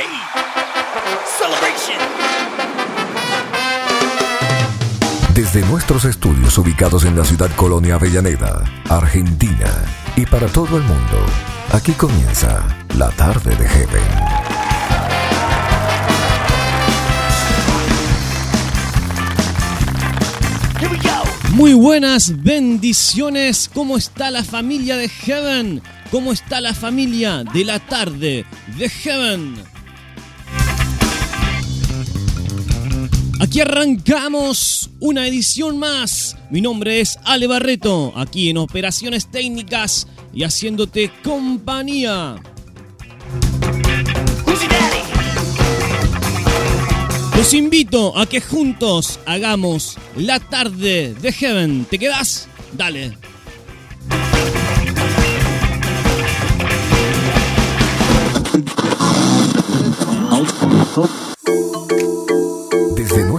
Hey, celebration. Desde nuestros estudios ubicados en la ciudad Colonia Avellaneda, Argentina, y para todo el mundo, aquí comienza la tarde de Heaven. Here we go. Muy buenas bendiciones. ¿Cómo está la familia de Heaven? ¿Cómo está la familia de la tarde de Heaven? Aquí arrancamos una edición más. Mi nombre es Ale Barreto, aquí en Operaciones Técnicas y haciéndote compañía. Los invito a que juntos hagamos la tarde de Heaven. ¿Te quedas? Dale.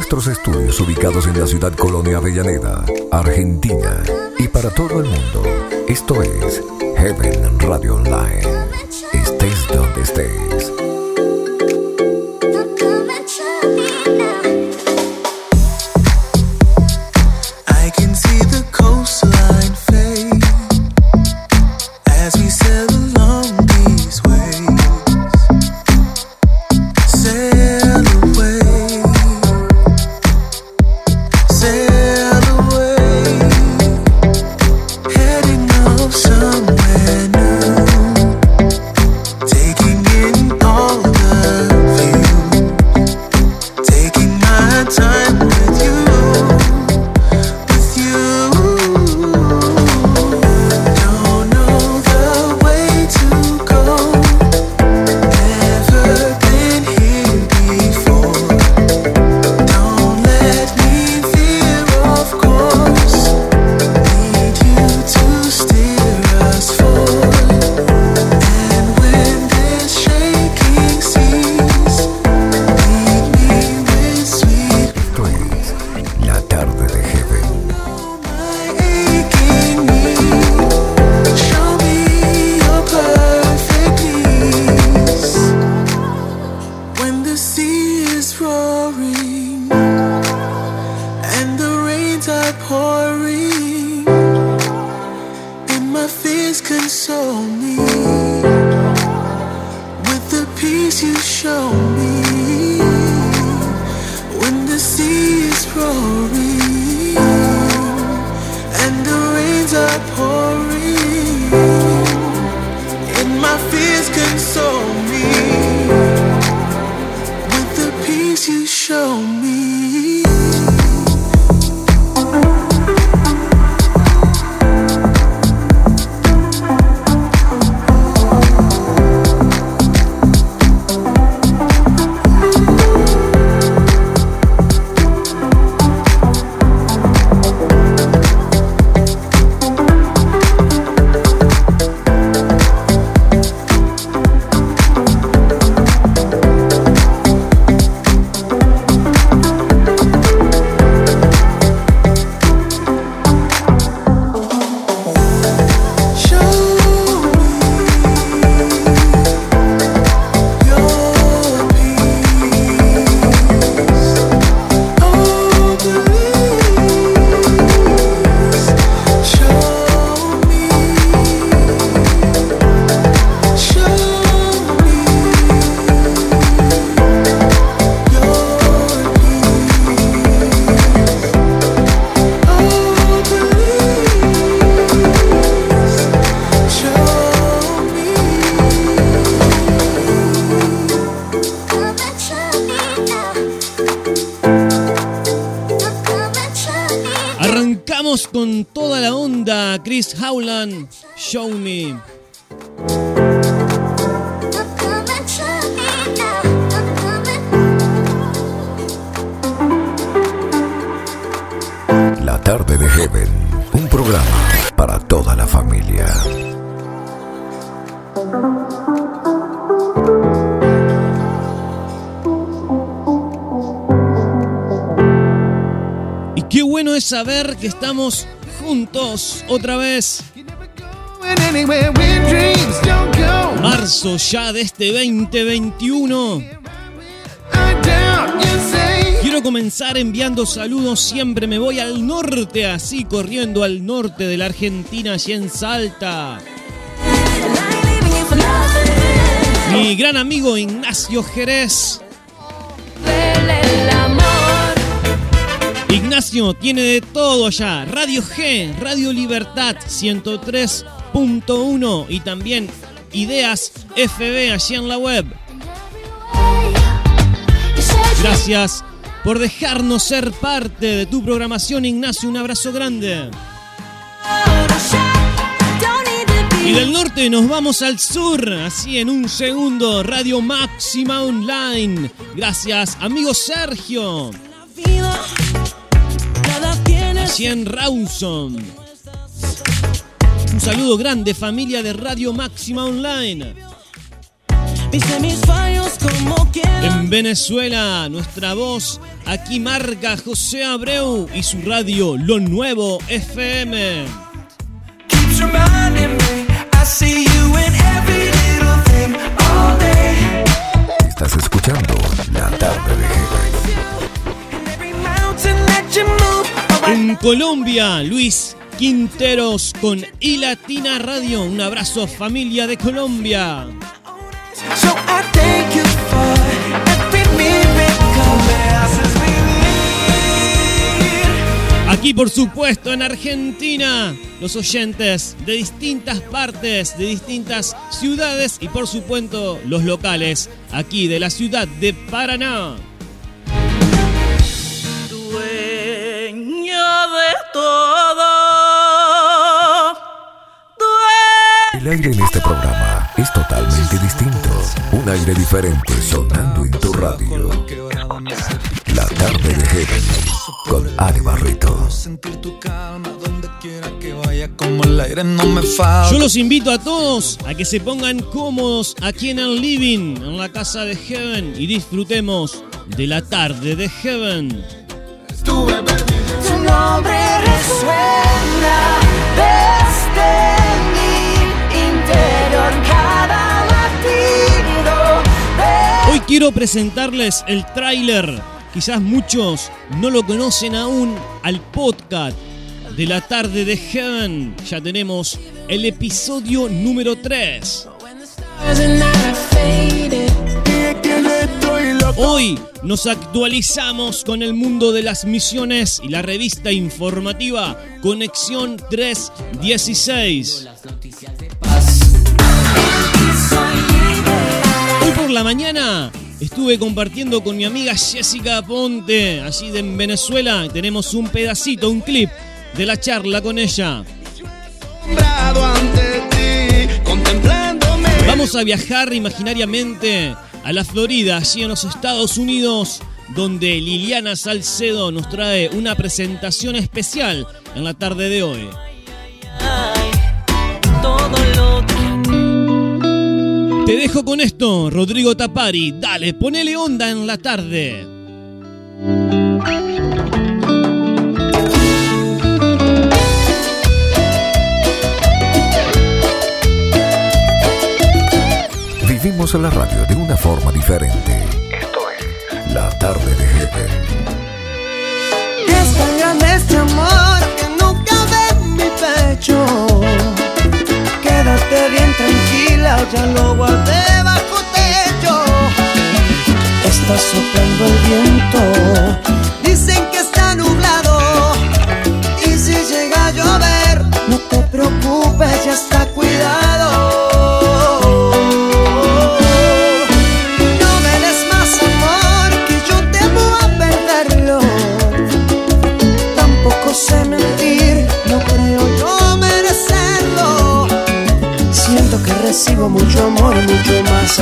Estudios ubicados en la ciudad Colonia Avellaneda, Argentina, y para todo el mundo, esto es Heaven Radio Online. Estés donde estés. Howland, Show Me. La tarde de Heaven, un programa para toda la familia. Y qué bueno es saber que estamos juntos otra vez. Marzo ya de este 2021. I doubt you say. Quiero comenzar enviando saludos, siempre me voy al norte, así corriendo al norte de la Argentina, allí en Salta. Mi gran amigo Ignacio Jerez. Tiene de todo allá. Radio G, Radio Libertad 103.1 y también Ideas FB allí en la web. Gracias por dejarnos ser parte de tu programación, Ignacio. Un abrazo grande. Y del norte nos vamos al sur, así en un segundo, Radio Máxima Online. Gracias, amigo Sergio. Así en Rawson. Un saludo grande, familia de Radio Máxima Online. En Venezuela, nuestra voz aquí marca José Abreu y su radio Lo Nuevo FM. Estás escuchando La Tarde de Heaven. En Colombia, Luis Quinteros con I Latina Radio. Un abrazo familia de Colombia. Aquí, por supuesto, en Argentina, los oyentes de distintas partes, de distintas ciudades y, por supuesto, los locales, aquí de la ciudad de Paraná. De todo. El aire en este programa es totalmente distinto. Un aire diferente sonando en tu radio. La Tarde de Heaven con Ale Barreto. Sentir tu calma donde quiera que vaya, como el aire no me falta. Yo los invito a todos a que se pongan cómodos aquí en el living, en la casa de Heaven, y disfrutemos de la tarde de Heaven. Estuve perdido. Hoy quiero presentarles el tráiler. Quizás muchos no lo conocen aún al podcast de la tarde de Heaven. Ya tenemos el episodio número 3. Hoy nos actualizamos con el mundo de las misiones y la revista informativa Conexión 316. Hoy por la mañana estuve compartiendo con mi amiga Jessica Ponte, allí de en Venezuela. Tenemos un pedacito, un clip de la charla con ella. Vamos a viajar imaginariamente a la Florida, allí en los Estados Unidos, donde Liliana Salcedo nos trae una presentación especial en la tarde de hoy. Te dejo con esto, Rodrigo Tapari. Dale, ponele onda en la tarde. Vivimos la radio de una forma diferente. Esto es La Tarde de Heaven. Es tan grande este amor que no cabe en mi pecho. Quédate bien tranquila, ya lo guardé bajo techo. Está soplando el viento, dicen que está nublado. Y si llega a llover, no te preocupes, ya está cuidado. Recibo mucho amor, mucho más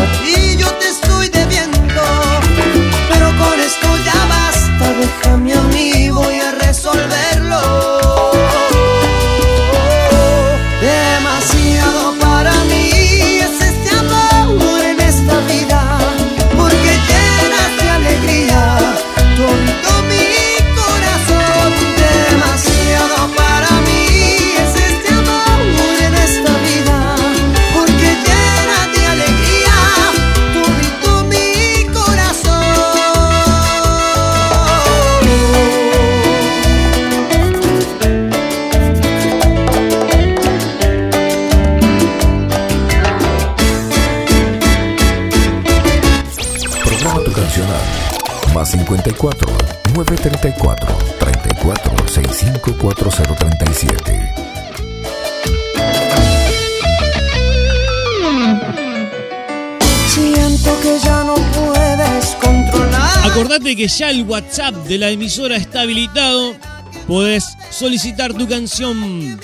54 934 34 65 4037. Siento que ya no puedes controlar. Acordate que ya el WhatsApp de la emisora está habilitado. Podés solicitar tu canción.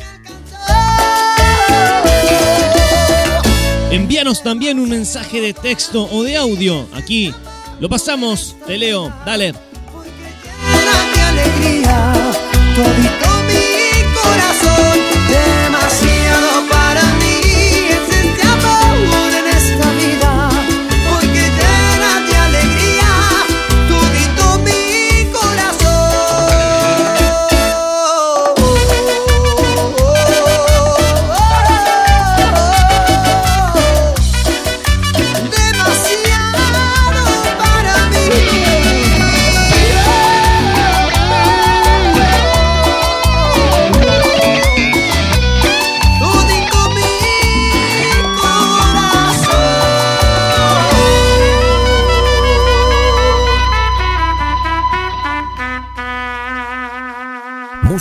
Envíanos también un mensaje de texto o de audio. Aquí lo pasamos, te leo. Dale.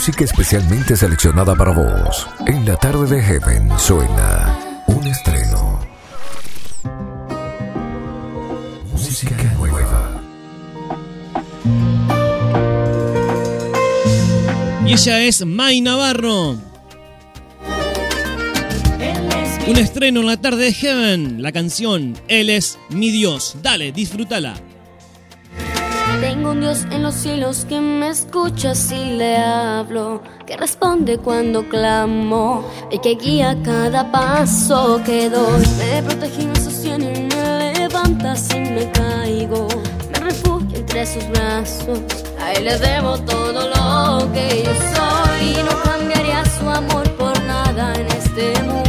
Música especialmente seleccionada para vos. En la tarde de Heaven suena un estreno. Música nueva. Y ella es May Navarro. Un estreno en la tarde de Heaven. La canción Él es mi Dios. Dale, disfrútala. Tengo un Dios en los cielos que me escucha si le hablo, que responde cuando clamo y que guía cada paso que doy. Me protege y me sostiene me levanta si me caigo. Me refugio entre sus brazos, a él le debo todo lo que yo soy. Y no cambiaría su amor por nada en este mundo,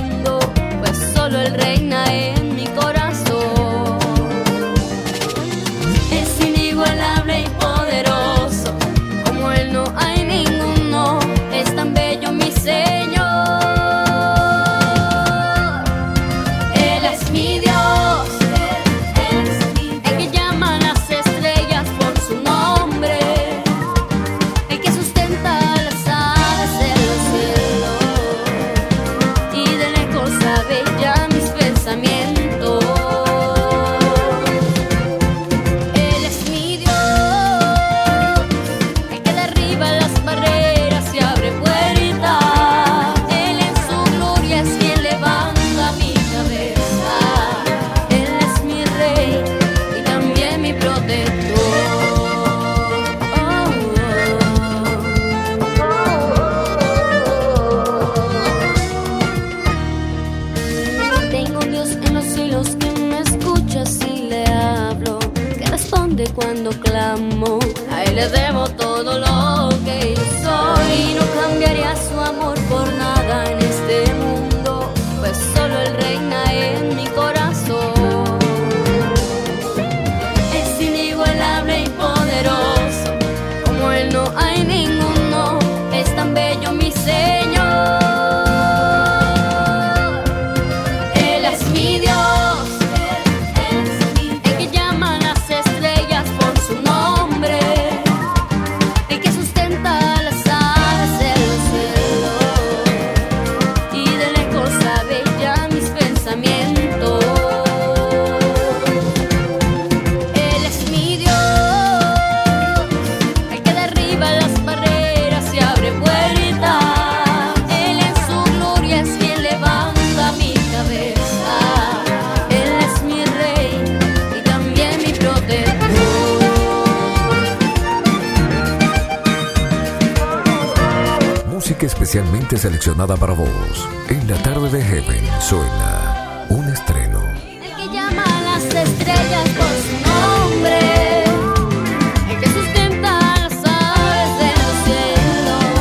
especialmente seleccionada para vos. En la tarde de Heaven suena un estreno. El que llama a las estrellas por su nombre. El que sustenta las aves de los cielos.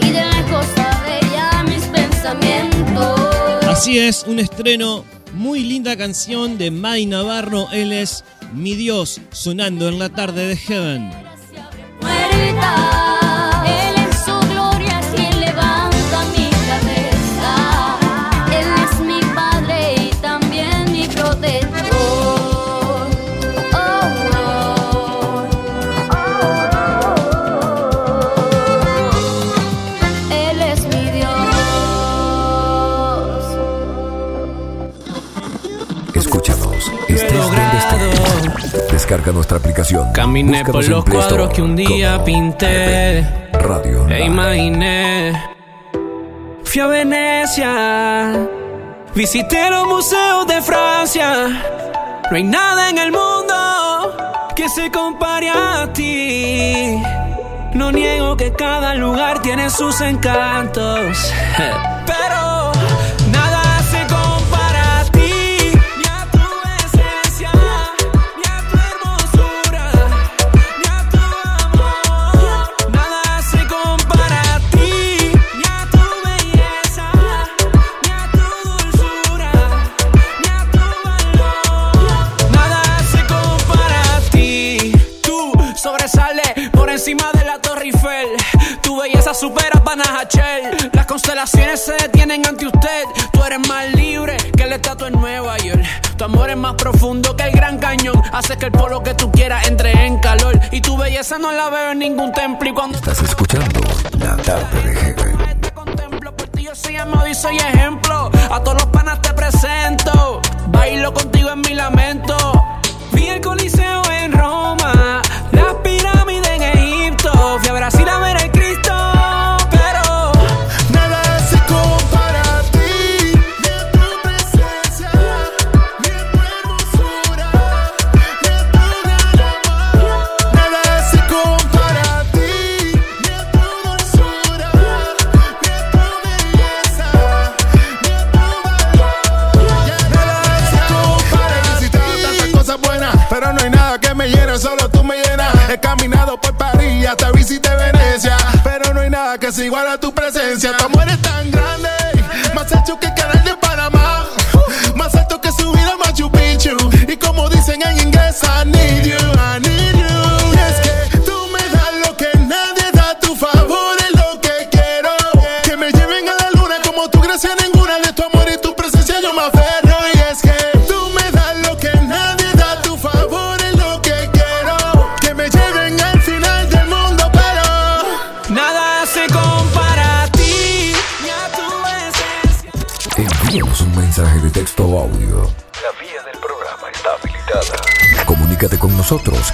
Y de lejos sabe ya mis pensamientos. Así es, un estreno. Muy linda canción de May Navarro. Él es mi Dios sonando en la tarde de Heaven. Descarga nuestra aplicación. Caminé Búscanos por los Store cuadros que un día pinté. Radio E imaginé. Fui a Venecia. Visité los museos de Francia. No hay nada en el mundo que se compare a ti. No niego que cada lugar tiene sus encantos. Pero Hace que el polo que tú quieras entre en calor. Y tu belleza no la veo en ningún templo. Y cuando Estás escuchando La Tarde de Heaven. te contemplo por ti yo soy amado y soy ejemplo a todos los panas te presento bailo contigo en mi lamento iguala a tu presencia. Tu amor es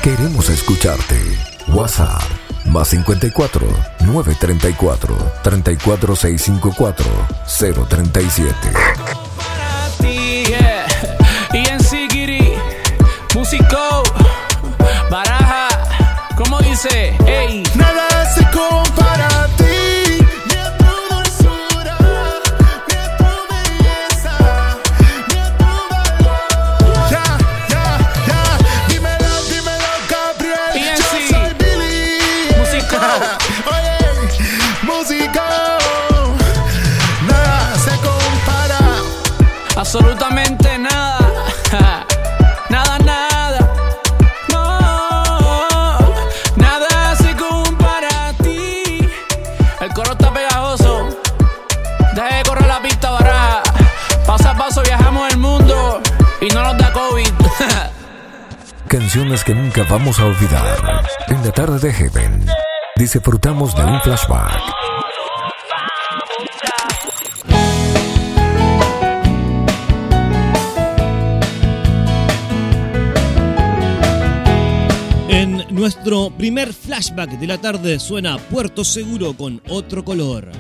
queremos escucharte. WhatsApp más 54 934 34654 037. para ti. Y en Sigiri, músico, viajamos el mundo. Y no nos da COVID. Canciones que nunca vamos a olvidar. En la tarde de Heaven, disfrutamos de un flashback. En nuestro primer flashback de la tarde suena Puerto Seguro con otro color.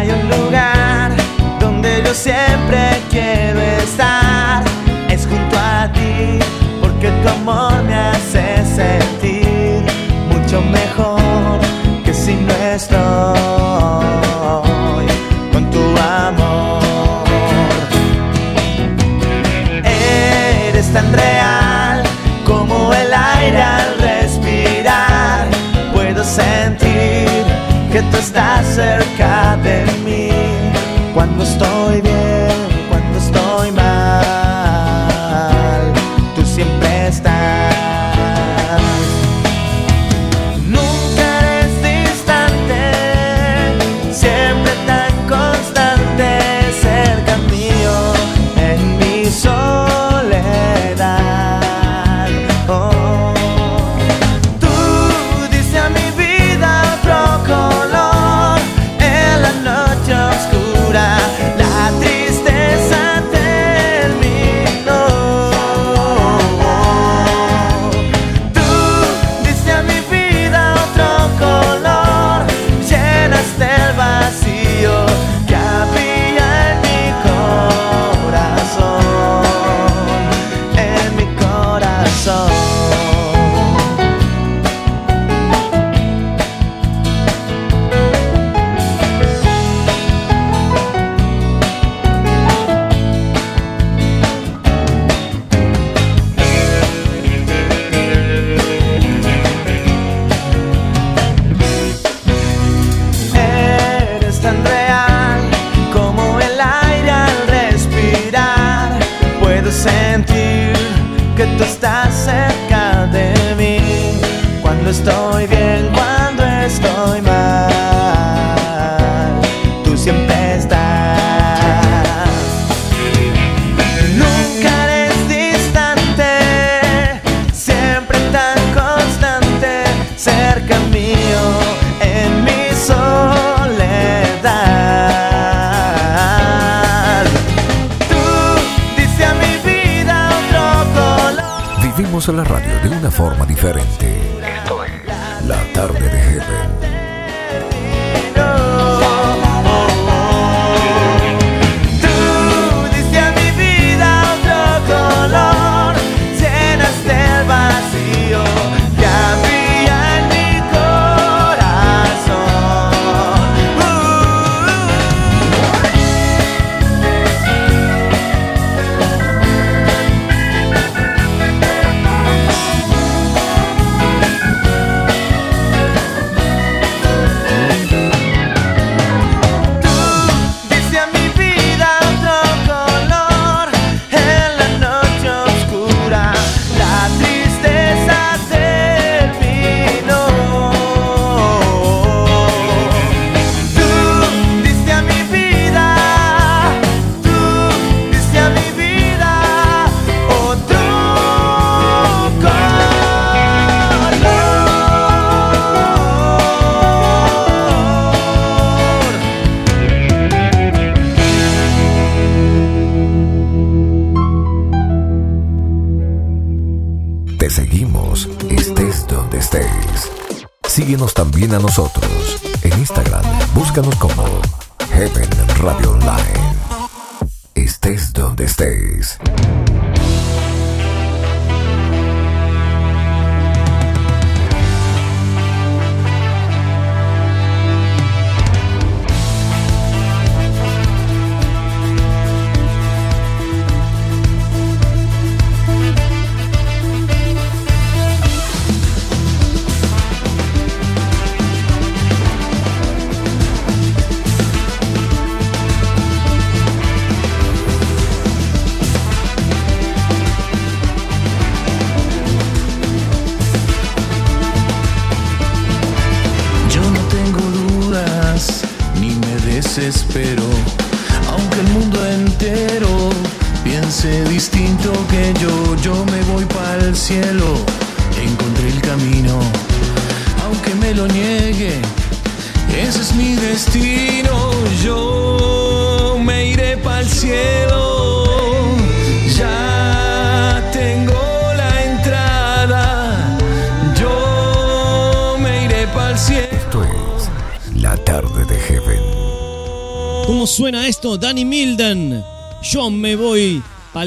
Hay un lugar donde yo siempre quiero estar. Es junto a ti, porque tu amor me hace sentir mucho mejor que si no estoy con tu amor. Eres tan real como el aire al respirar. Puedo sentir que tú estás cerca. Cuando estoy bien, diferente. viene a nosotros. En Instagram, búscanos como Heaven Radio Online.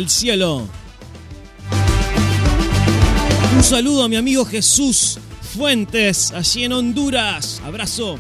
cielo. Un saludo a mi amigo Jesús Fuentes, allí en Honduras. Abrazo.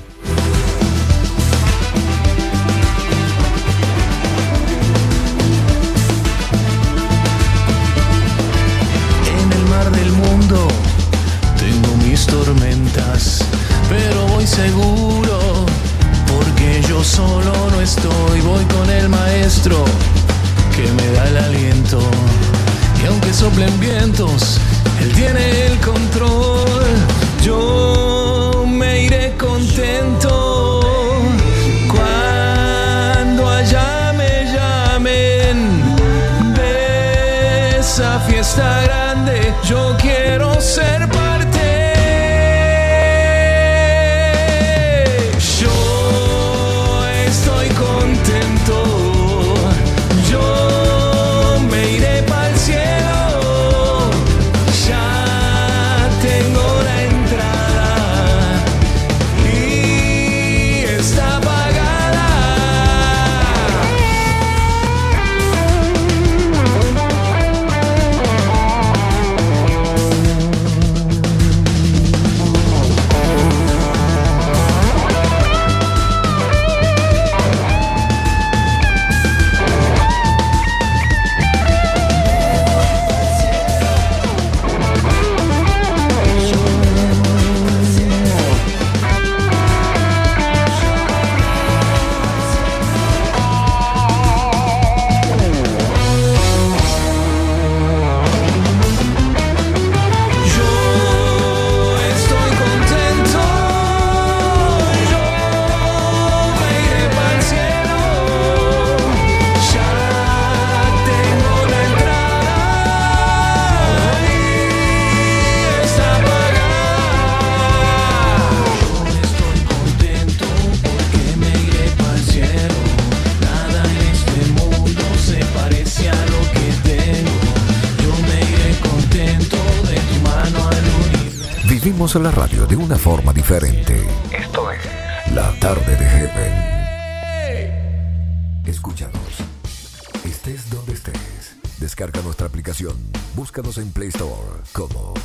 Hacemos la radio de una forma diferente. Esto es La Tarde de Heaven. Escúchanos. Estés donde estés. Descarga nuestra aplicación. Búscanos en Play Store como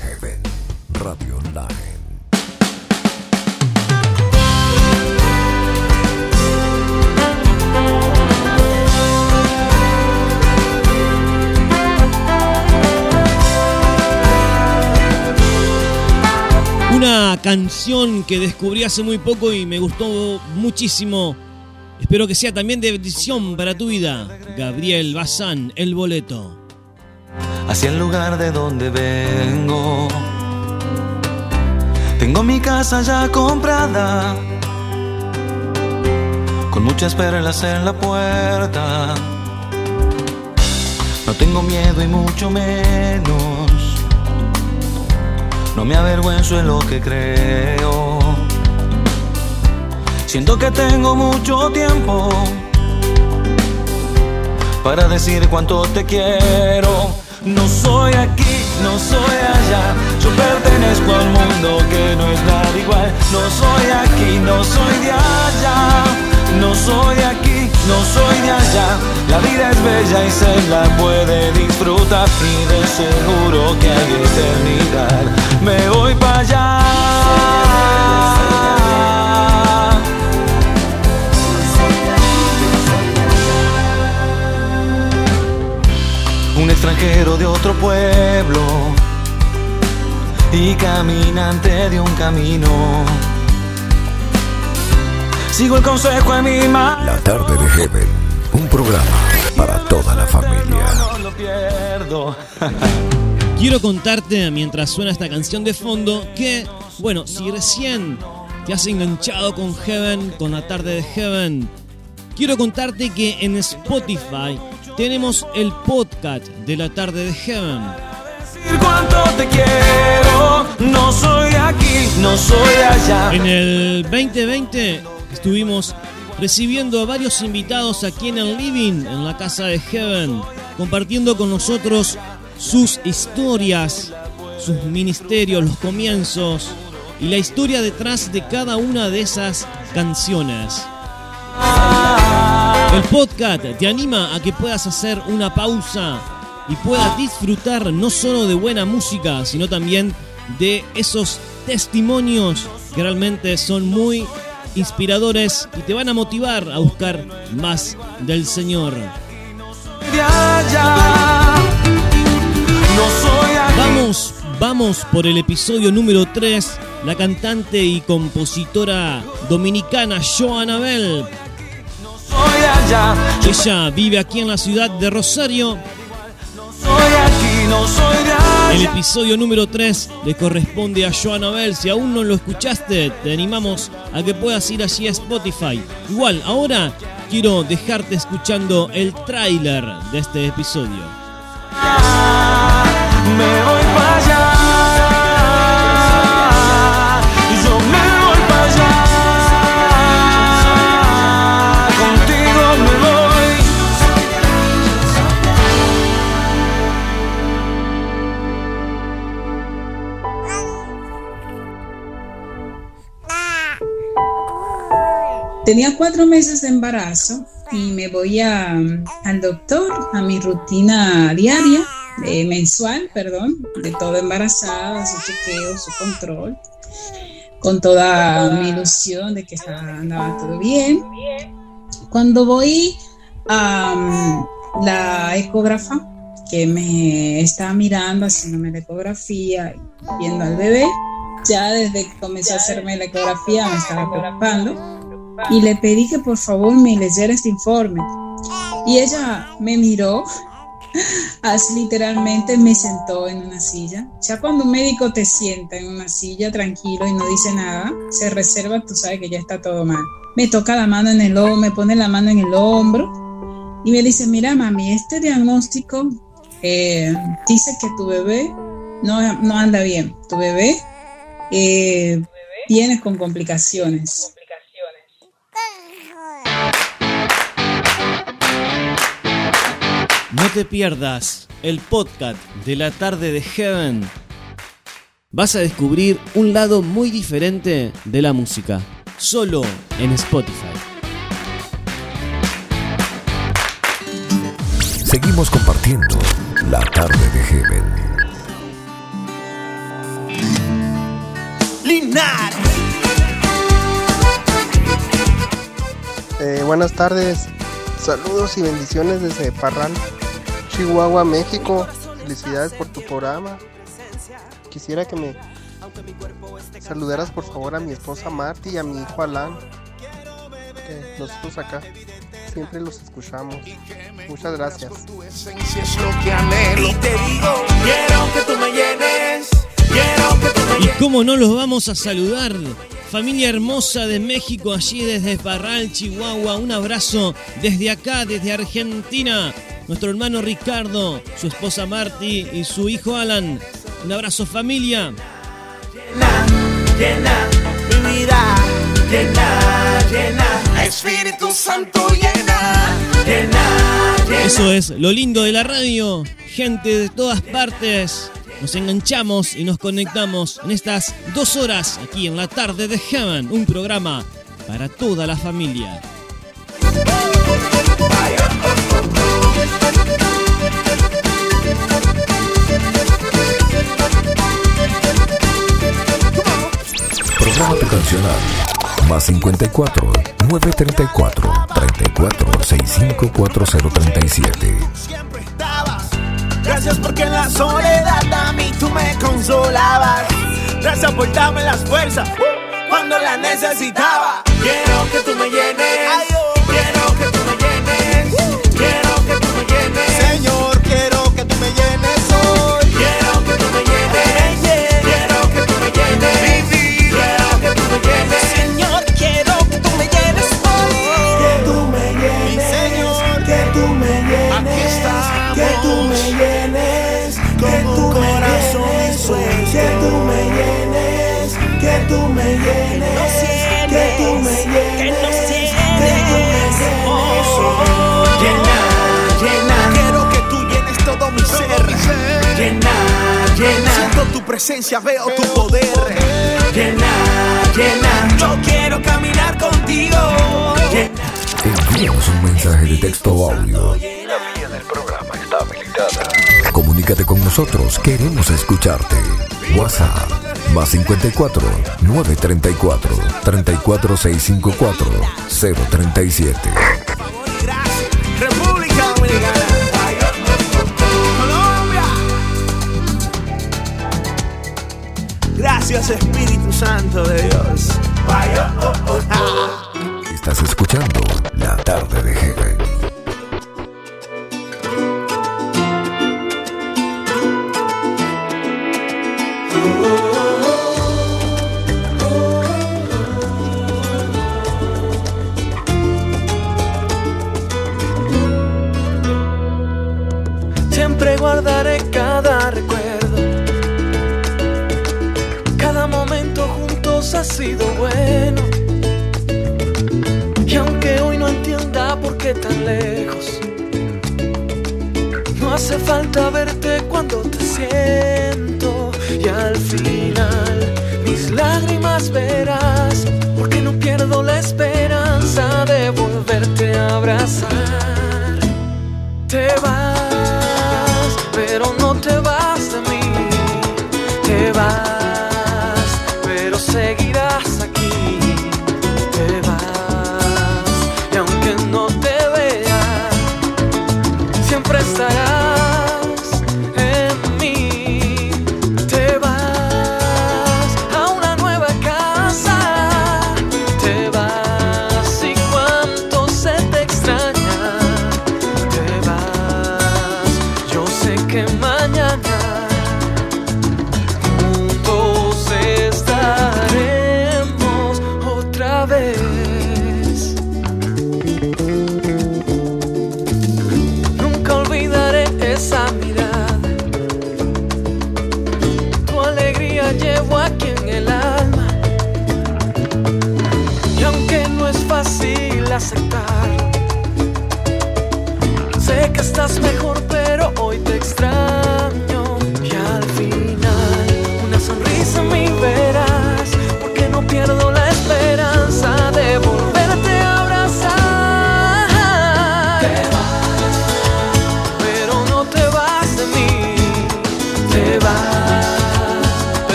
Heaven Radio Online. Una canción que descubrí hace muy poco y me gustó muchísimo. Espero que sea también de bendición para tu vida. Gabriel Bazán, El Boleto. hacia el lugar de donde vengo. Tengo mi casa ya comprada, con muchas perlas en la puerta. No tengo miedo y mucho menos. No me avergüenzo en lo que creo. Siento que tengo mucho tiempo para decir cuánto te quiero. No soy aquí, no soy allá. Yo pertenezco al mundo que no es nada igual. No soy aquí, no soy de allá. No soy aquí, no soy de allá. La vida es bella y se la puede disfrutar. Y de seguro que hay eternidad. Me voy para allá. un extranjero de otro pueblo y caminante de un camino. Sigo el consejo de mi madre. La Tarde de Heaven. Un programa para toda la familia. Quiero contarte mientras suena esta canción de fondo que, bueno, si recién te has enganchado con Heaven, con la tarde de Heaven, quiero contarte que en Spotify tenemos el podcast de la tarde de Heaven. Decir cuánto te quiero. No soy aquí, no soy allá. En el 2020 estuvimos recibiendo a varios invitados aquí en el living, en la casa de Heaven, compartiendo con nosotros sus historias, sus ministerios, los comienzos y la historia detrás de cada una de esas canciones. El podcast te anima a que puedas hacer una pausa y puedas disfrutar no solo de buena música, sino también de esos testimonios que realmente son muy inspiradores y te van a motivar a buscar más del Señor. No. Vamos, vamos por el episodio número 3. La cantante y compositora dominicana Joana Bell. Ella vive aquí en la ciudad de Rosario. Soy aquí, no soy de El episodio número 3 le corresponde a Joana Bell. Si aún no lo escuchaste, te animamos a que puedas ir allí a Spotify. Igual, ahora quiero dejarte escuchando el tráiler de este episodio. Me voy Tenía cuatro meses de embarazo y me voy a, al doctor a mi rutina diaria, eh, mensual, perdón, de toda embarazada, su chequeo, su control, con toda mi ilusión de que estaba, andaba todo bien. Cuando voy a mm, la ecógrafa, que me está mirando, haciéndome la ecografía, viendo al bebé, ya desde que comenzó a hacerme la ecografía me estaba preocupando y le pedí que por favor me leyera este informe. Y ella me miró, así literalmente me sentó en una silla. Ya cuando un médico te sienta en una silla tranquilo y no dice nada, se reserva, tú sabes que ya está todo mal. Me toca la mano en el hombro, me pone la mano en el hombro y me dice, mira mami, este diagnóstico eh, dice que tu bebé no, no anda bien. Tu bebé eh, viene con complicaciones. No te pierdas el podcast de la tarde de Heaven. vas a descubrir un lado muy diferente de la música, solo en Spotify. Seguimos compartiendo la tarde de Heaven. Linares. Eh, buenas tardes, saludos y bendiciones desde Parral, Chihuahua, México. Felicidades por tu programa. Quisiera que me saludaras por favor a mi esposa Marty y a mi hijo Alan, que nosotros acá siempre los escuchamos. Muchas gracias. es lo que anhelo. Y te digo, quiero que tú me llenes. Quiero que tú me ¿Y cómo no los vamos a saludar? Familia hermosa de México, allí desde Parral, Chihuahua. Un abrazo desde acá, desde Argentina. Nuestro hermano Ricardo, su esposa Marty y su hijo Alan. Un abrazo familia. llena mi vida. Llena, llena. Espíritu Santo llena. Llena, llena. Eso es lo lindo de la radio. Gente de todas partes. Nos enganchamos y nos conectamos en estas dos horas aquí en la tarde de Heaven. Un programa para toda la familia. Programa tu cancional. Más 54 934 34 65 4037. Gracias porque en la soledad a mí tú me consolabas. Gracias por darme las fuerzas cuando las necesitaba. Quiero que tú me llenes. Quiero que tú me llenes. Tú me llenes. Que tú me llenes. Que tú me llenes. Llena, llena. Quiero que tú llenes todo mi ser. Llena, llena. Siento tu presencia, veo tu poder. Llena, llena. Yo quiero caminar contigo. Envíanos un mensaje de texto o audio. La vía del programa está habilitada. Comunícate con nosotros, queremos escucharte. WhatsApp más 54 934 34 654 037. República Dominicana. Colombia. Gracias Espíritu Santo de Dios. Estás escuchando La Tarde de Heaven.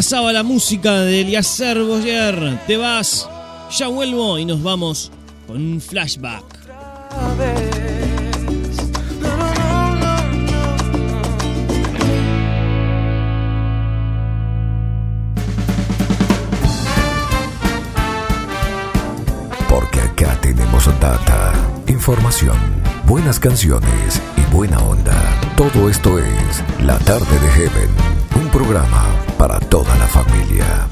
Pasaba la música de Eliezer Boyer. Te vas, ya vuelvo y nos vamos con un flashback. Porque acá tenemos data, información, buenas canciones y buena onda. Todo esto es La Tarde de Heaven, un programa para toda la familia.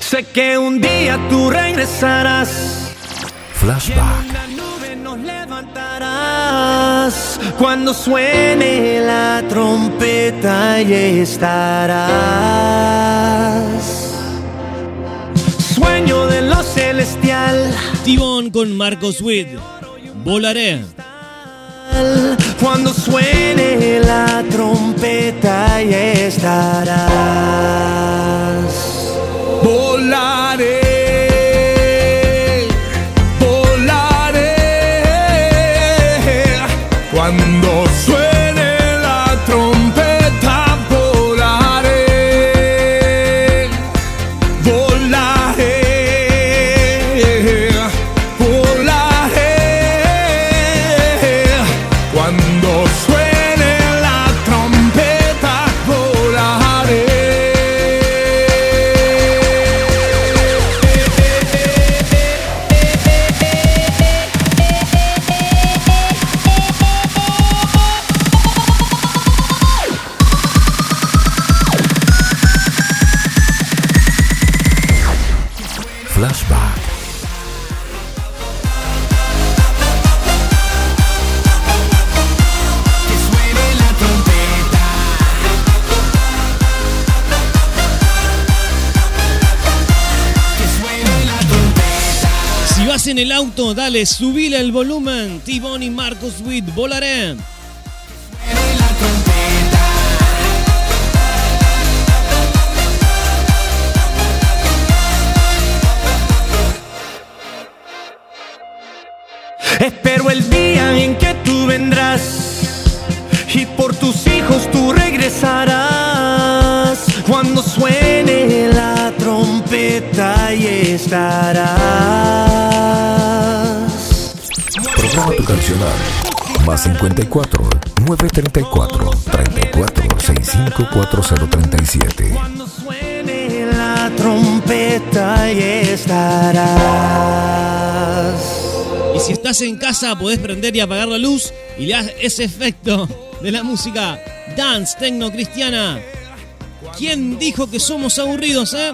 Sé que un día tú regresarás. Flashback. Una nube nos levantarás. Cuando suene la trompeta y estarás. Sueño de lo celestial. Tibón con Marcos Witt. Volaré. Cuando suene la trompeta y estarás. Dale, subile el volumen. Tibón y Marcos Witt, volaré. Espero el día en que tú vendrás y por tus hijos tú regresarás. Cuando suene la trompeta y estarás. Cancional. Más 54 934 34 65 4037. Cuando suene la trompeta y estarás. Y si estás en casa, podés prender y apagar la luz y le das ese efecto de la música dance tecno cristiana. ¿Quién dijo que somos aburridos, eh?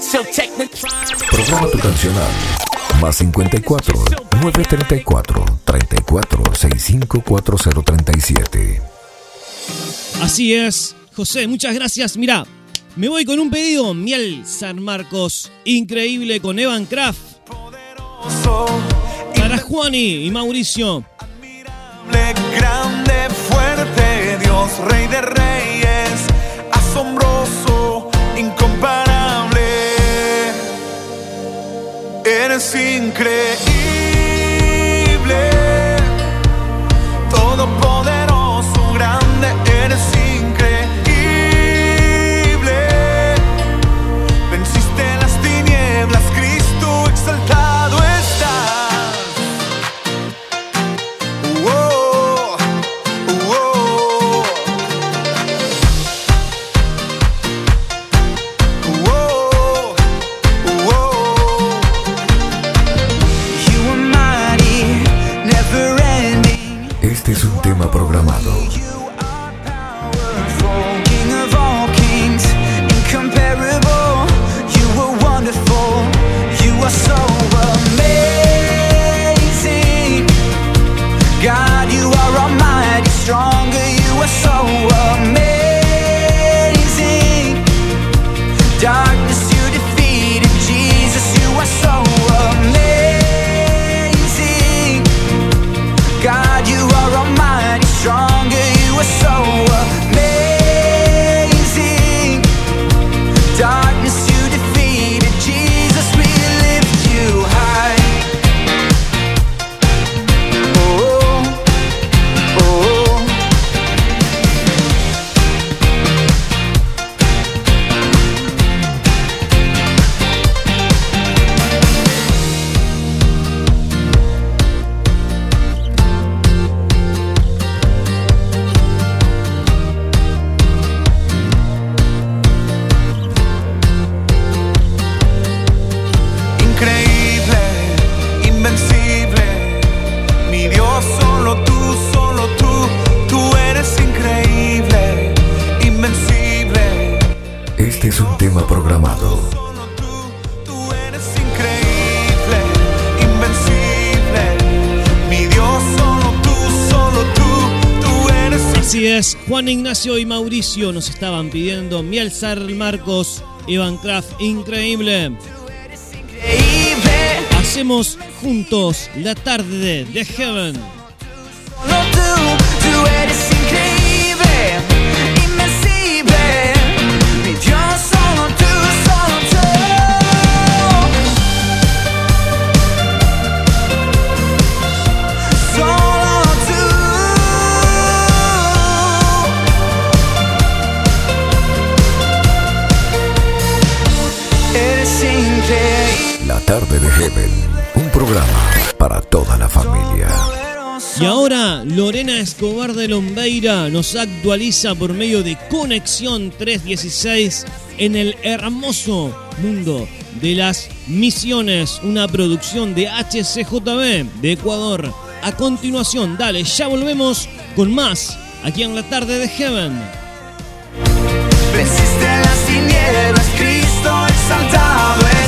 So technical. Programa tu cancional. Más 54 934 34 65 4037. Así es, José, muchas gracias. Mira, me voy con un pedido. Miel San Marcos, increíble con Evan Kraft. Para Juani y Mauricio. Rey de Reyes, asombroso, incomparable. Eres increíble, Ignacio y Mauricio nos estaban pidiendo Miel San Marcos, Evan Kraft, increíble. Hacemos juntos la tarde de Heaven. Tarde de Heaven. Un programa para toda la familia. Y ahora Lorena Escobar de Lombeira nos actualiza por medio de Conexión 316 en el hermoso mundo de las misiones, una producción de HCJB de Ecuador. A continuación, dale, ya volvemos con más aquí en la tarde de Heaven. Venciste las tinieblas, Cristo exaltado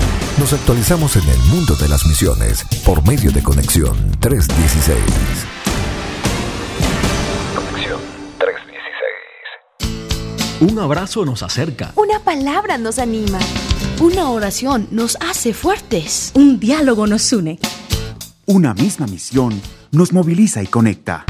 nos actualizamos en el mundo de las misiones por medio de Conexión 316. Conexión 316. Un abrazo nos acerca. Una palabra nos anima. Una oración nos hace fuertes. Un diálogo nos une. Una misma misión nos moviliza y conecta.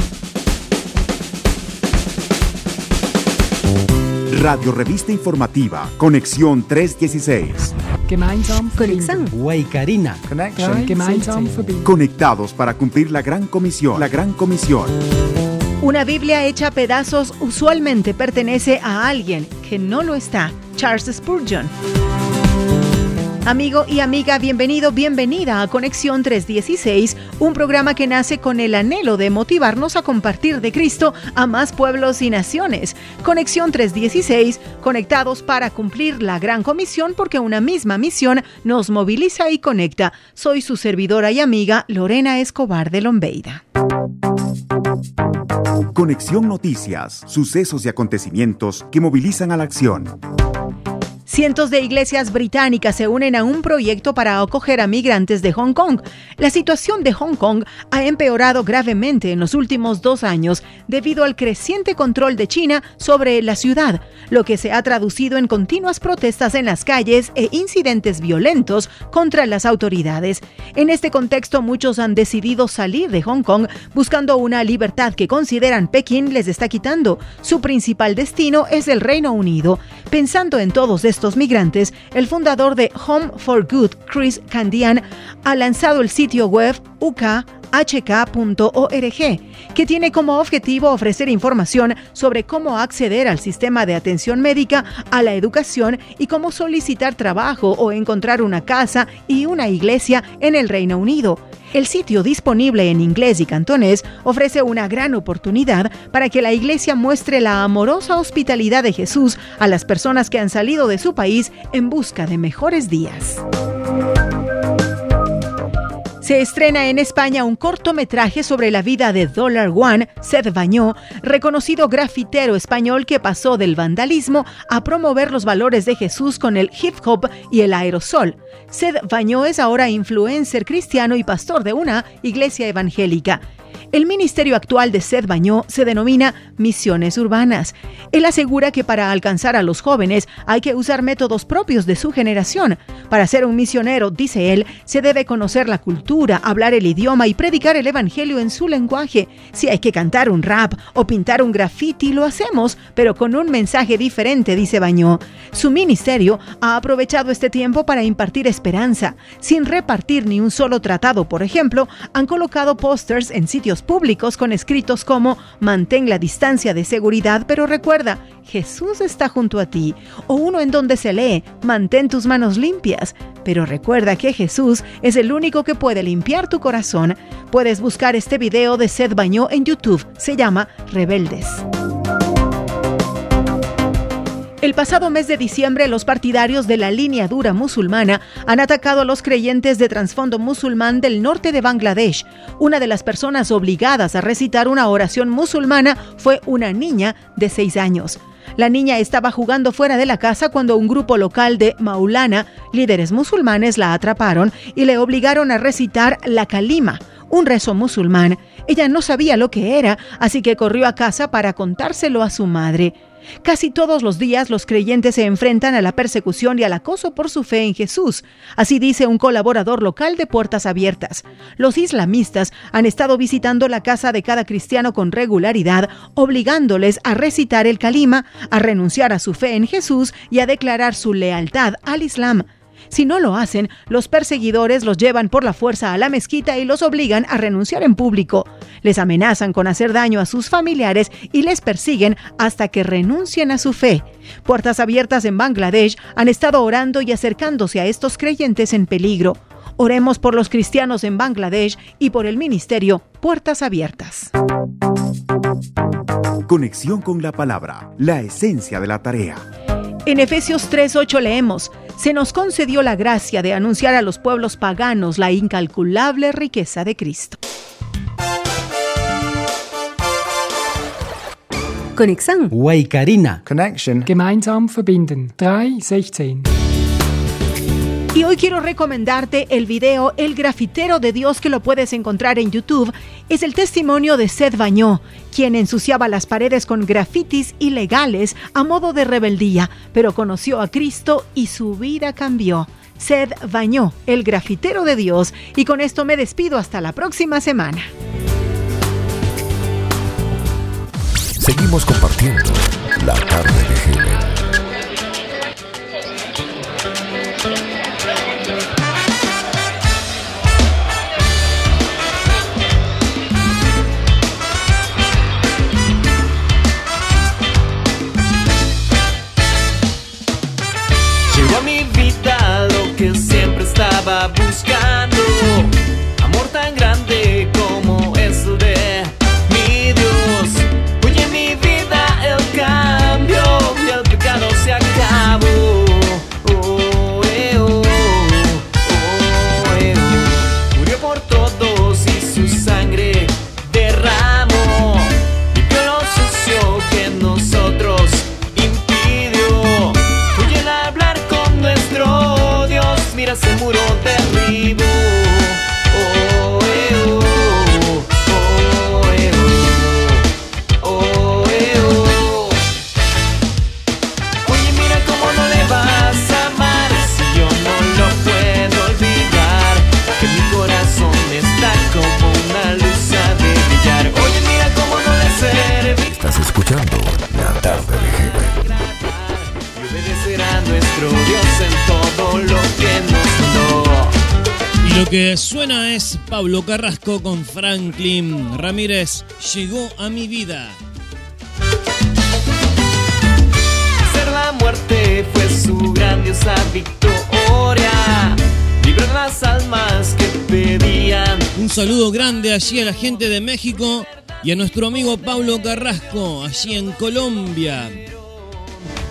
Radio Revista Informativa, Conexión 316. Gemeinsam verbinden. Waikarina. Connection. Gemeinsam. Conectados para cumplir la gran comisión. La gran comisión. Una Biblia hecha a pedazos usualmente pertenece a alguien que no lo está. Charles Spurgeon. Amigo y amiga, bienvenido, bienvenida a Conexión 316, un programa que nace con el anhelo de motivarnos a compartir de Cristo a más pueblos y naciones. Conexión 316, conectados para cumplir la gran comisión porque una misma misión nos moviliza y conecta. Soy su servidora y amiga Lorena Escobar de Lombeida. Conexión Noticias, sucesos y acontecimientos que movilizan a la acción. Cientos de iglesias británicas se unen a un proyecto para acoger a migrantes de Hong Kong. La situación de Hong Kong ha empeorado gravemente en los últimos dos años debido al creciente control de China sobre la ciudad, lo que se ha traducido en continuas protestas en las calles e incidentes violentos contra las autoridades. En este contexto, muchos han decidido salir de Hong Kong buscando una libertad que consideran Pekín les está quitando. Su principal destino es el Reino Unido. Pensando en todos estos migrantes, el fundador de Home for Good, Chris Candian, ha lanzado el sitio web ukhk.org, que tiene como objetivo ofrecer información sobre cómo acceder al sistema de atención médica, a la educación y cómo solicitar trabajo o encontrar una casa y una iglesia en el Reino Unido. El sitio disponible en inglés y cantonés ofrece una gran oportunidad para que la iglesia muestre la amorosa hospitalidad de Jesús a las personas que han salido de su país en busca de mejores días. Se estrena en España un cortometraje sobre la vida de Dollar One, Seth Bañó, reconocido grafitero español que pasó del vandalismo a promover los valores de Jesús con el hip hop y el aerosol. Seth Bañó es ahora influencer cristiano y pastor de una iglesia evangélica. El ministerio actual de Seth Bañó se denomina Misiones Urbanas. Él asegura que para alcanzar a los jóvenes hay que usar métodos propios de su generación. Para ser un misionero, dice él, se debe conocer la cultura, hablar el idioma y predicar el evangelio en su lenguaje. Si hay que cantar un rap o pintar un graffiti, lo hacemos, pero con un mensaje diferente, dice Bañó. Su ministerio ha aprovechado este tiempo para impartir esperanza. Sin repartir ni un solo tratado, por ejemplo, han colocado pósters en sitios públicos con escritos como mantén la distancia de seguridad, pero recuerda, Jesús está junto a ti, o uno en donde se lee, mantén tus manos limpias, pero recuerda que Jesús es el único que puede limpiar tu corazón. Puedes buscar este video de Seth Bañó en YouTube, se llama Rebeldes. El pasado mes de diciembre, los partidarios de la línea dura musulmana han atacado a los creyentes de trasfondo musulmán del norte de Bangladesh. Una de las personas obligadas a recitar una oración musulmana fue una niña de seis años. La niña estaba jugando fuera de la casa cuando un grupo local de Maulana, líderes musulmanes, la atraparon y le obligaron a recitar la kalima, un rezo musulmán. Ella no sabía lo que era, así que corrió a casa para contárselo a su madre. Casi todos los días los creyentes se enfrentan a la persecución y al acoso por su fe en Jesús. Así dice un colaborador local de Puertas Abiertas. Los islamistas han estado visitando la casa de cada cristiano con regularidad, obligándoles a recitar el calima, a renunciar a su fe en Jesús y a declarar su lealtad al Islam. Si no lo hacen, los perseguidores los llevan por la fuerza a la mezquita y los obligan a renunciar en público. Les amenazan con hacer daño a sus familiares y les persiguen hasta que renuncien a su fe. Puertas Abiertas en Bangladesh han estado orando y acercándose a estos creyentes en peligro. Oremos por los cristianos en Bangladesh y por el ministerio Puertas Abiertas. Conexión con la palabra, la esencia de la tarea. En Efesios 3:8 leemos, se nos concedió la gracia de anunciar a los pueblos paganos la incalculable riqueza de Cristo. Conexão. Waikarina. Connection. Gemeinsam verbinden. 316. Y hoy quiero recomendarte el video El grafitero de Dios que lo puedes encontrar en YouTube. Es el testimonio de Seth Bañó, quien ensuciaba las paredes con grafitis ilegales a modo de rebeldía, pero conoció a Cristo y su vida cambió. Seth Bañó, el grafitero de Dios. Y con esto me despido hasta la próxima semana. Seguimos compartiendo la tarde de Heaven. Lo que suena es Pablo Carrasco con Franklin Ramírez. Llegó a mi vida. Ser la muerte fue su grandiosa victoria. Librar las almas que pedían. Un saludo grande allí a la gente de México y a nuestro amigo Pablo Carrasco, allí en Colombia.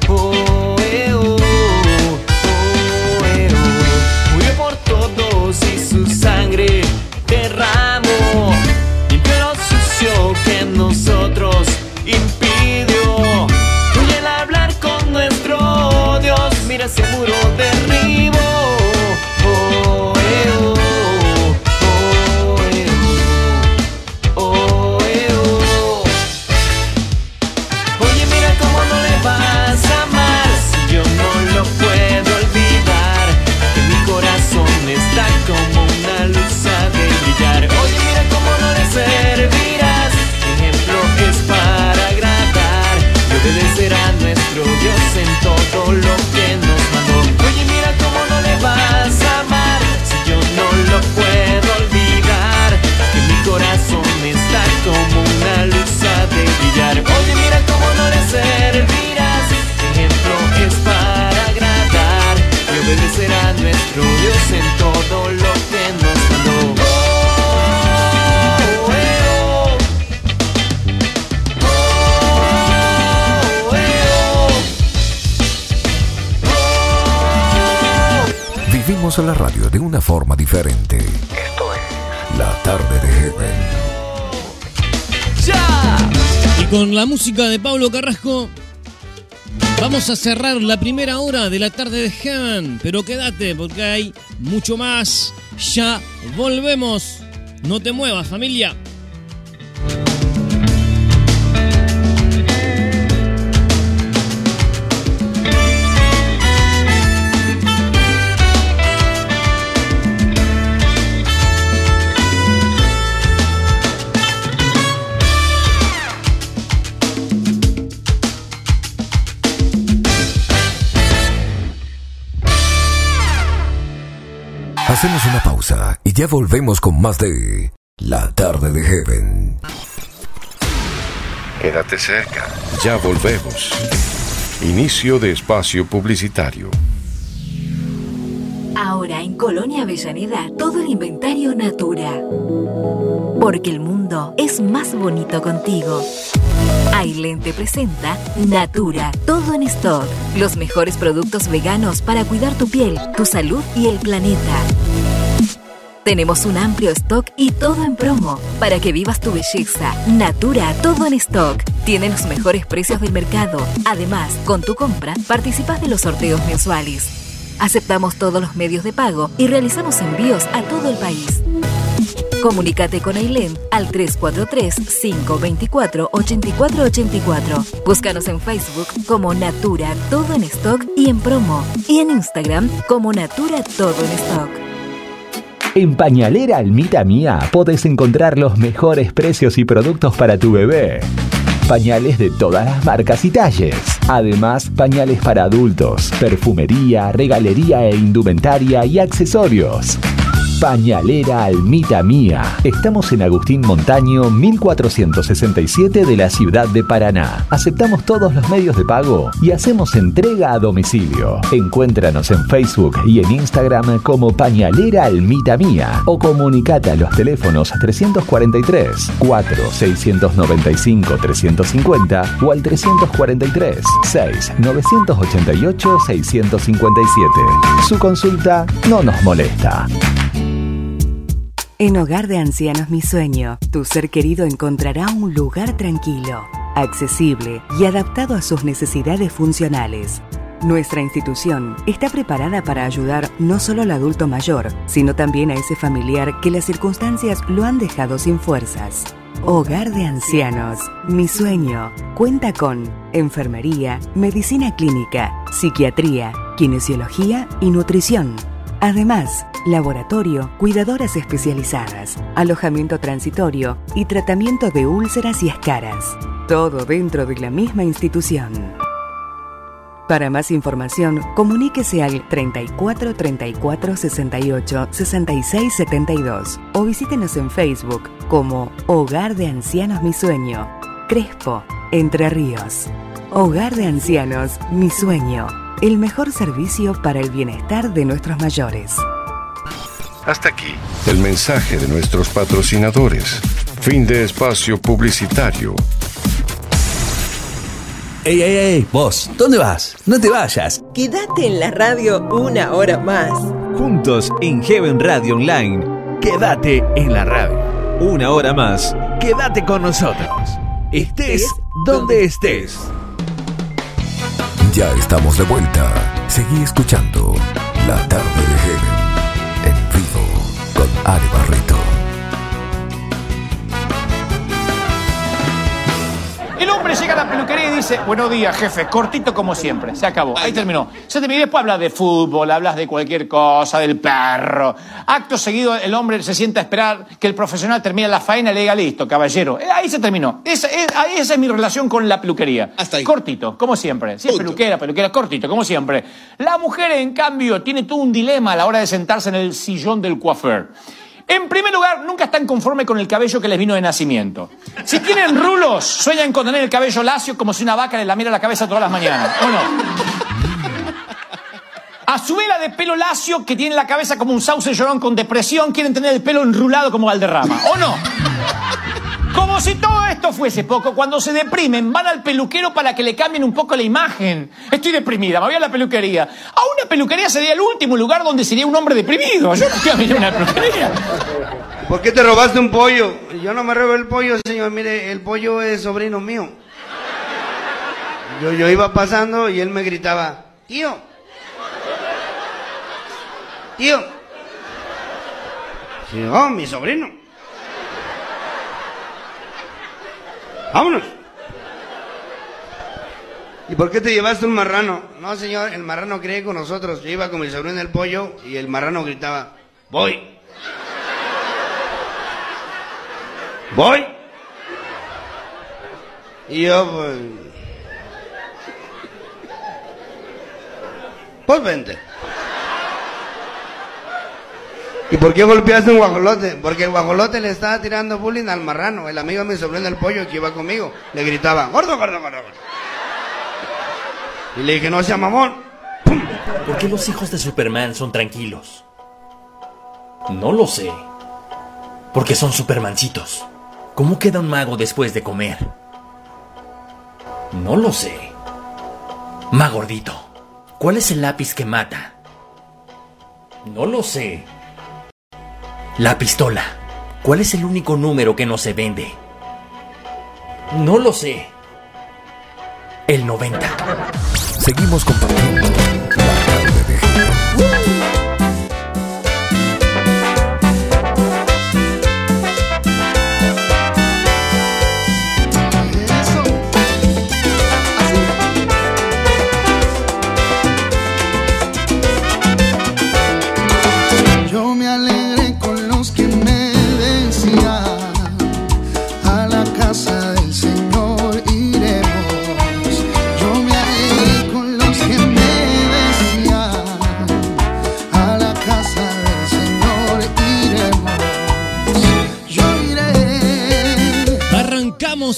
Oh, eh, oh, oh, eh, oh. Murió por y su sangre derramó. Limpió lo sucio que nosotros impidió. Hoy el hablar con nuestro Dios, mira ese muro derribo. Servirás. Ejemplo es para agradar y obedecerá a nuestro Dios en todo lo que nos mandó. Oh, oh. Oh. Vivimos la radio de una forma diferente. Esto es La Tarde de Heaven. Y con la música de Pablo Carrasco vamos a cerrar la primera hora de la tarde de Heaven. Pero quédate porque hay mucho más. Ya volvemos. No te muevas familia. Hacemos una pausa y ya volvemos con más de La Tarde de Heaven. Quédate cerca. Ya volvemos. Inicio de espacio publicitario. Ahora en Colonia Avellaneda, todo el inventario Natura. Porque el mundo es más bonito contigo. Ailen te presenta Natura, todo en stock. Los mejores productos veganos para cuidar tu piel, tu salud y el planeta. Tenemos un amplio stock y todo en promo para que vivas tu belleza. Natura, todo en stock. Tiene los mejores precios del mercado. Además, con tu compra, participas de los sorteos mensuales. Aceptamos todos los medios de pago y realizamos envíos a todo el país. Comunícate con Ailén al 343-524-8484. Búscanos en Facebook como Natura Todo en Stock y en promo. Y en Instagram como Natura Todo en Stock. En Pañalera Almita Mía podés encontrar los mejores precios y productos para tu bebé. Pañales de todas las marcas y talles. Además, pañales para adultos, perfumería, regalería e indumentaria y accesorios. Pañalera Almita Mía. Estamos en Agustín Montaño 1467 de la ciudad de Paraná. Aceptamos todos los medios de pago y hacemos entrega a domicilio. Encuéntranos en Facebook y en Instagram como Pañalera Almita Mía o comunicate a los teléfonos 343 4 695 350 o al 343 6 988 657. Su consulta no nos molesta. En Hogar de Ancianos Mi Sueño, tu ser querido encontrará un lugar tranquilo, accesible y adaptado a sus necesidades funcionales. Nuestra institución está preparada para ayudar no solo al adulto mayor, sino también a ese familiar que las circunstancias lo han dejado sin fuerzas. Hogar de Ancianos, mi sueño, cuenta con enfermería, medicina clínica, psiquiatría, kinesiología y nutrición. Además, laboratorio, cuidadoras especializadas, alojamiento transitorio y tratamiento de úlceras y escaras. Todo dentro de la misma institución. Para más información, comuníquese al 34 34 68 66 72 o visítenos en Facebook como Hogar de Ancianos Mi Sueño, Crespo, Entre Ríos. Hogar de Ancianos Mi Sueño, el mejor servicio para el bienestar de nuestros mayores. Hasta aquí el mensaje de nuestros patrocinadores. Fin de espacio publicitario. ¡Ey, ey, ey! Vos, ¿dónde vas? No te vayas. Quédate en la radio una hora más. Juntos en Heaven Radio Online. Quédate en la radio. Una hora más. Quédate con nosotros. Estés donde estés. Ya estamos de vuelta. Seguí escuchando La Tarde de Heaven en vivo con Ari Barreto. Hombre llega a la peluquería y dice, buenos días, jefe, cortito como siempre, se acabó, ahí terminó. Se terminó y después hablas de fútbol, hablas de cualquier cosa, del perro. Acto seguido, el hombre se sienta a esperar que el profesional termine la faena y le diga, listo, caballero. Eh, Ahí se terminó. Esa es, ahí- esa es mi relación con la peluquería. Hasta ahí. Cortito, como siempre. Si es peluquera, peluquera, cortito, como siempre. La mujer, en cambio, tiene todo un dilema a la hora de sentarse en el sillón del coiffeur. En primer lugar, nunca están conformes con el cabello que les vino de nacimiento. Si tienen rulos, sueñan con tener el cabello lacio como si una vaca les lamiera la cabeza todas las mañanas. ¿O no? A su vela de pelo lacio, que tiene la cabeza como un sauce llorón con depresión, quieren tener el pelo enrulado como Valderrama. ¿O no? Como si todo esto fuese poco, cuando se deprimen, van al peluquero para que le cambien un poco la imagen. Estoy deprimida, me voy a la peluquería. A una peluquería sería el último lugar donde sería un hombre deprimido. Yo no una peluquería. ¿Por qué te robaste un pollo? Yo no me robé el pollo, señor. Mire, el pollo es sobrino mío. Yo, yo iba pasando y él me gritaba, tío. Tío. Sí, oh, mi sobrino. Vámonos. ¿Y por qué te llevaste un marrano? No, señor, el marrano creía con nosotros. Yo iba con mi sobrino el pollo y el marrano gritaba, voy. ¿Voy? Y yo, pues... Pues vente. ¿Y por qué golpeaste un guajolote? Porque el guajolote le estaba tirando bullying al marrano, el amigo de mi sobrino el pollo que iba conmigo. Le gritaba, gordo, gordo, gordo. gordo". Y le dije, no sea mamón. ¿Por qué los hijos de Superman son tranquilos? No lo sé. Porque son Supermancitos. ¿Cómo queda un mago después de comer? No lo sé. Más gordito. ¿Cuál es el lápiz que mata? No lo sé. La pistola. ¿Cuál es el único número que no se vende? No lo sé. El 90. Seguimos compartiendo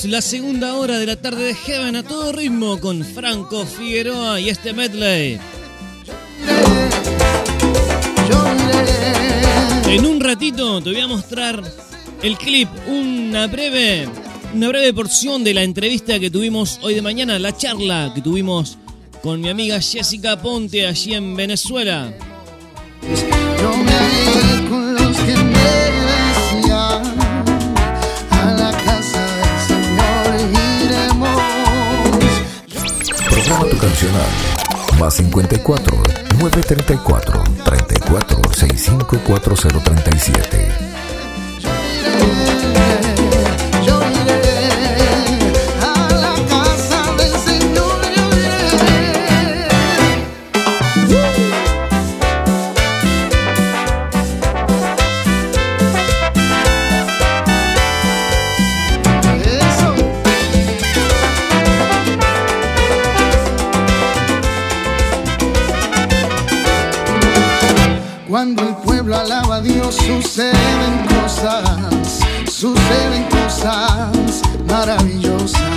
La segunda hora de la tarde de Heaven a todo ritmo con Franco Figueroa y este medley. En un ratito te voy a mostrar el clip, una breve, una breve porción de la entrevista que tuvimos hoy de mañana, la charla que tuvimos con mi amiga Jessica Ponte allí en Venezuela. Yo me Más 54 934 34 65 4037. Alaba a Dios suceden cosas, suceden cosas maravillosas.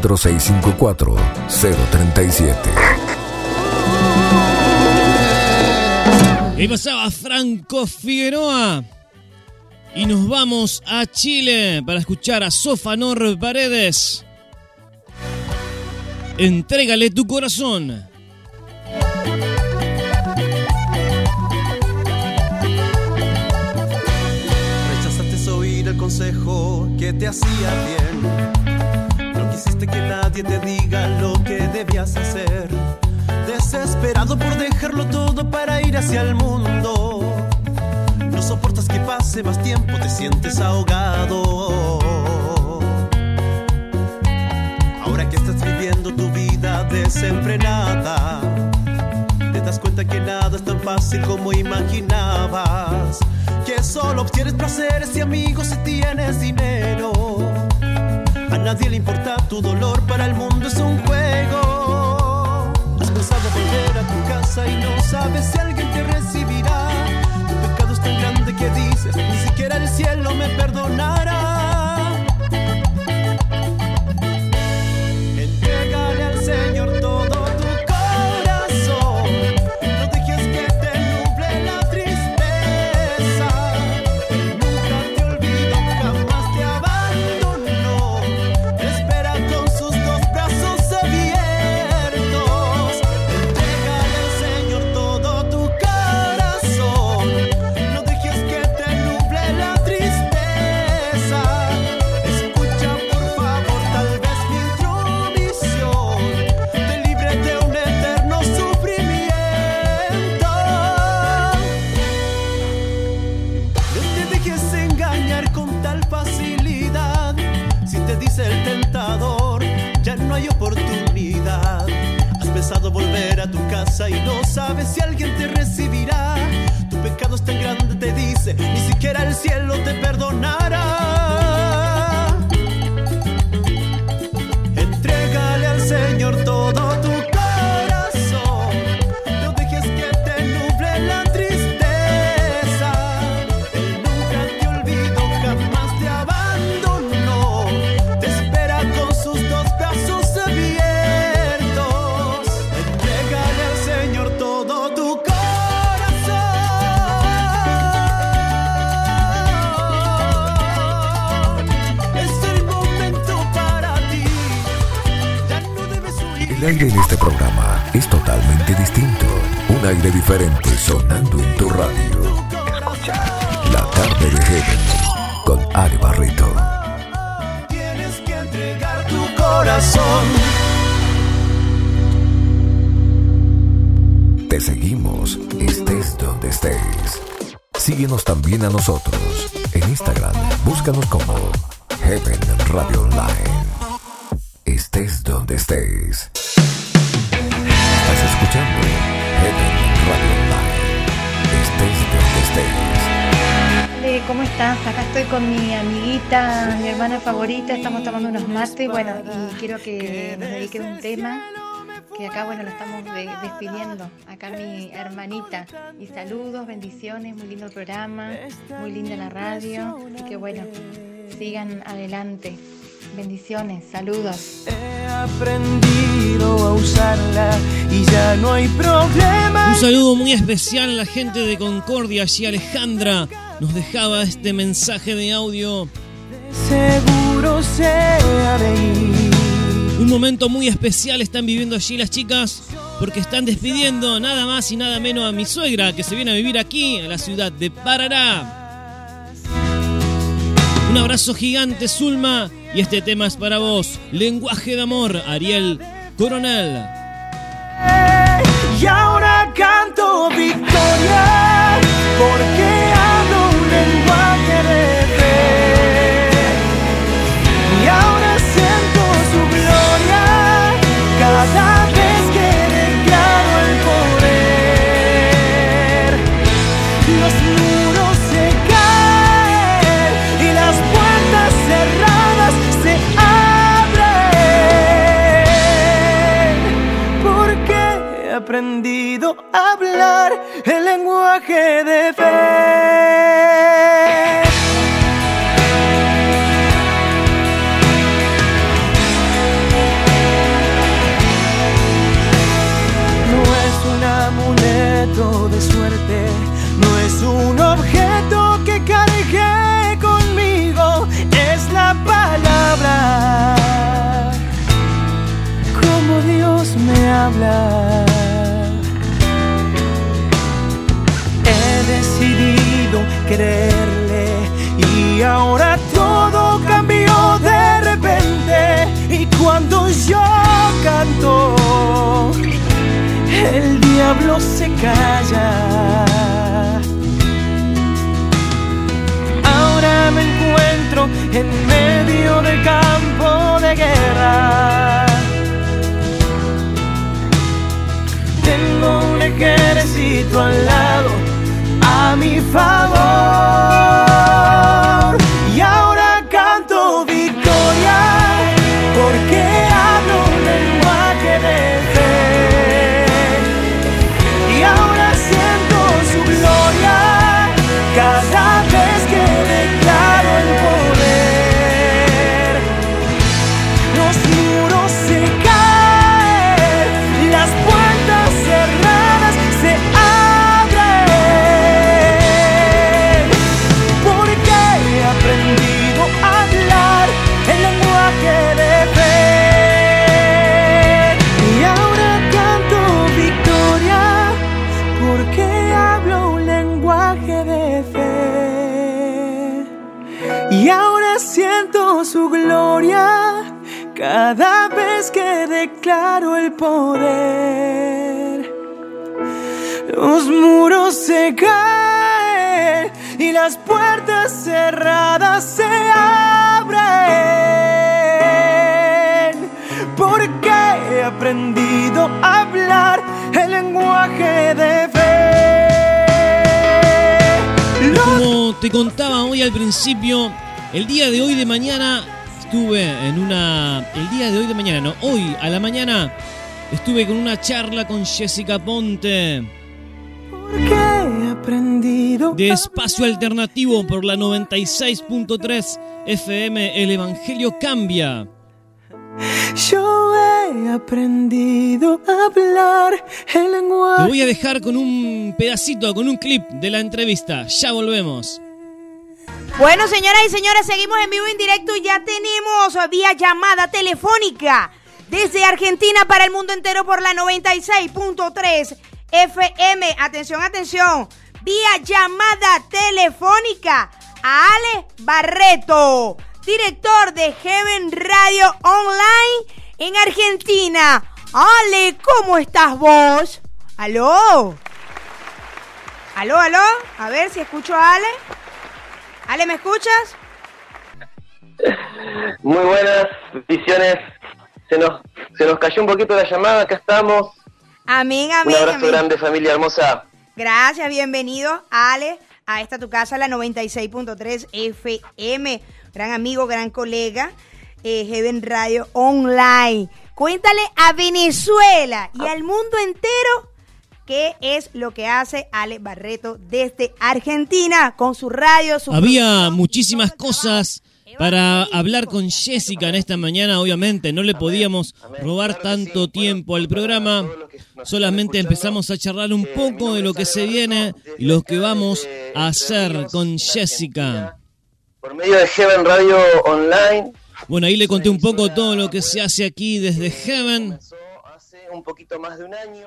34654 037. Ahí pasaba Franco Figueroa. Y nos vamos a Chile para escuchar a Sofanor Paredes. Entrégale tu corazón. Rechazaste oír el consejo que te hacía bien. No quisiste que nadie te diga lo que debías hacer. Desesperado por dejarlo todo para ir hacia el mundo. No soportas que pase más tiempo, te sientes ahogado. Ahora que estás viviendo tu vida desenfrenada, te das cuenta que nada es tan fácil como imaginabas. Que solo obtienes placeres y amigos si tienes dinero. Nadie le importa tu dolor, para el mundo es un juego. Has pensado volver a tu casa y no sabes si alguien te recibirá. Tu pecado es tan grande que dices, ni siquiera el cielo me perdonará. Sabes si alguien te recibirá. Tu pecado es tan grande, te dice, ni siquiera el cielo te perdonará. Aire en este programa es totalmente distinto. Un aire diferente sonando en tu radio. Escucha La tarde de Heaven con Ale Barreto. Tienes que entregar tu corazón. Te seguimos, estés donde estés. Síguenos también a nosotros. En Instagram, búscanos como Heaven Radio Online. Estés donde estés. ¿Cómo estás? Acá estoy con mi amiguita, mi hermana favorita, estamos tomando unos mates, bueno, y quiero que nos dedique un tema que acá, bueno, lo estamos de- despidiendo, acá mi hermanita, y saludos, bendiciones, muy lindo el programa, muy linda la radio, y que bueno, sigan adelante, bendiciones, saludos. He aprendido a usarla y ya no hay problema. Un saludo muy especial a la gente de Concordia, allí Alejandra nos dejaba este mensaje de audio. Seguro. Un momento muy especial están viviendo allí las chicas porque están despidiendo nada más y nada menos a mi suegra que se viene a vivir aquí a la ciudad de Paraná. Un abrazo gigante Zulma y este tema es para vos, Lenguaje de Amor, Ariel Coronel. Y ahora canto victoria porque aprendido a hablar el lenguaje de fe. No es un amuleto de suerte, no es un objeto que cargué conmigo, es la palabra. Como Dios me habla. Creerle y ahora todo cambió de repente. Y cuando yo canto, el diablo se calla. Ahora me encuentro en medio del campo de guerra. Tengo un ejército al lado, a mi favor. poder. Los muros se caen y las puertas cerradas se abren. Porque he aprendido a hablar el lenguaje de fe. Los... Como te contaba hoy al principio, el día de hoy de mañana estuve en una. El día de hoy de mañana, no, hoy a la mañana estuve con una charla con Jessica Ponte. De espacio alternativo por la 96.3 FM, el Evangelio cambia. Yo he aprendido a hablar el Te lenguaje. voy a dejar con un pedacito, con un clip de la entrevista. Ya volvemos. Bueno, señoras y señores, seguimos en vivo en directo y ya tenemos vía llamada telefónica desde Argentina para el mundo entero por la 96.3 FM. Atención, atención. Vía llamada telefónica a Ale Barreto, director de Heaven Radio Online en Argentina. Ale, ¿cómo estás vos? ¿Aló? ¿Aló, aló? A ver si escucho a Ale. Ale, ¿me escuchas? Muy buenas visiones. Se nos, se nos cayó un poquito la llamada, acá estamos. Amén, Un amén, abrazo amén. grande, familia hermosa. Gracias, bienvenido, Ale, a esta tu casa, la 96.3 FM. Gran amigo, gran colega, eh, Heaven Radio Online. Cuéntale a Venezuela y al mundo entero qué es lo que hace Ale Barreto desde Argentina con su radio, su Había muchísimas cosas para hablar con Jessica en esta mañana. Obviamente no le podíamos robar tanto tiempo al programa. Solamente empezamos a charlar un poco de lo que se viene y lo que vamos a hacer con Jessica. Por medio de Heaven Radio Online, Bueno, ahí le conté un poco todo lo que se hace aquí desde Heaven. un poquito más de un año.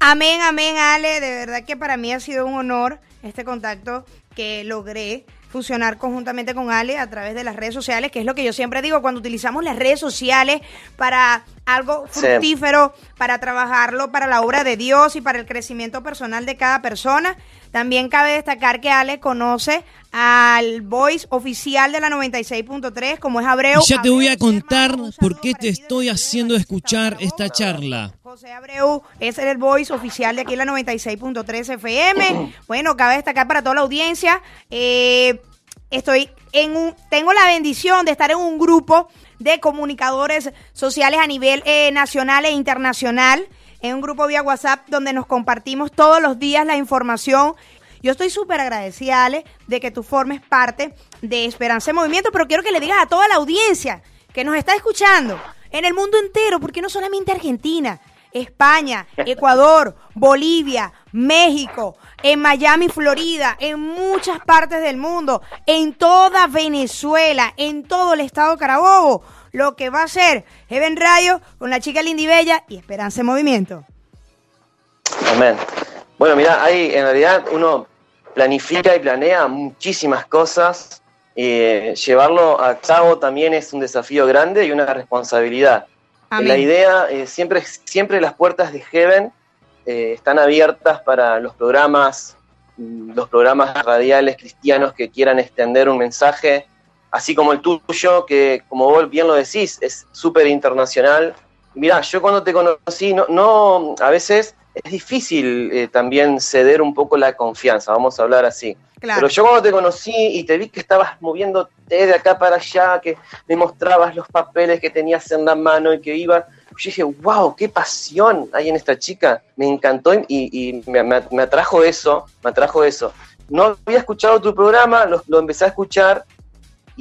Amén, amén, Ale. De verdad que para mí ha sido un honor este contacto que logré fusionar conjuntamente con Ale a través de las redes sociales, que es lo que yo siempre digo, cuando utilizamos las redes sociales para algo Sí. fructífero, para trabajarlo para la obra de Dios y para el crecimiento personal de cada persona. También cabe destacar que Ale conoce al voice oficial de la 96.3, como es Abreu. Y ya te voy a contar por qué te estoy haciendo escuchar esta charla. José Abreu es el voice oficial de aquí en la 96.3 FM. Bueno, cabe destacar para toda la audiencia, eh, estoy en un, tengo la bendición de estar en un grupo de comunicadores sociales a nivel eh, nacional e internacional, en un grupo vía WhatsApp donde nos compartimos todos los días la información. Yo estoy súper agradecida, Ale, de que tú formes parte de Esperanza en Movimiento, pero quiero que le digas a toda la audiencia que nos está escuchando en el mundo entero, porque no solamente Argentina, España, Ecuador, Bolivia, México, en Miami, Florida, en muchas partes del mundo, en toda Venezuela, en todo el estado Carabobo, lo que va a ser Heaven Radio con la chica Lindy Bella y Esperanza en Movimiento. Amén. Bueno, mira, ahí en realidad uno planifica y planea muchísimas cosas. eh, llevarlo a cabo también es un desafío grande y una responsabilidad. Amén. La idea, eh, siempre, siempre las puertas de Heaven eh, están abiertas para los programas, mm, los programas radiales cristianos que quieran extender un mensaje, así como el tuyo, que como vos bien lo decís, es súper internacional. Mirá, yo cuando te conocí, no, no a veces es difícil eh, también ceder un poco la confianza, vamos a hablar así. Claro. Pero yo cuando te conocí y te vi que estabas moviéndote de acá para allá, que me mostrabas los papeles que tenías en la mano y que iba, yo dije, wow, qué pasión hay en esta chica. Me encantó y, y me, me- me atrajo eso, me atrajo eso. No había escuchado tu programa, lo, lo empecé a escuchar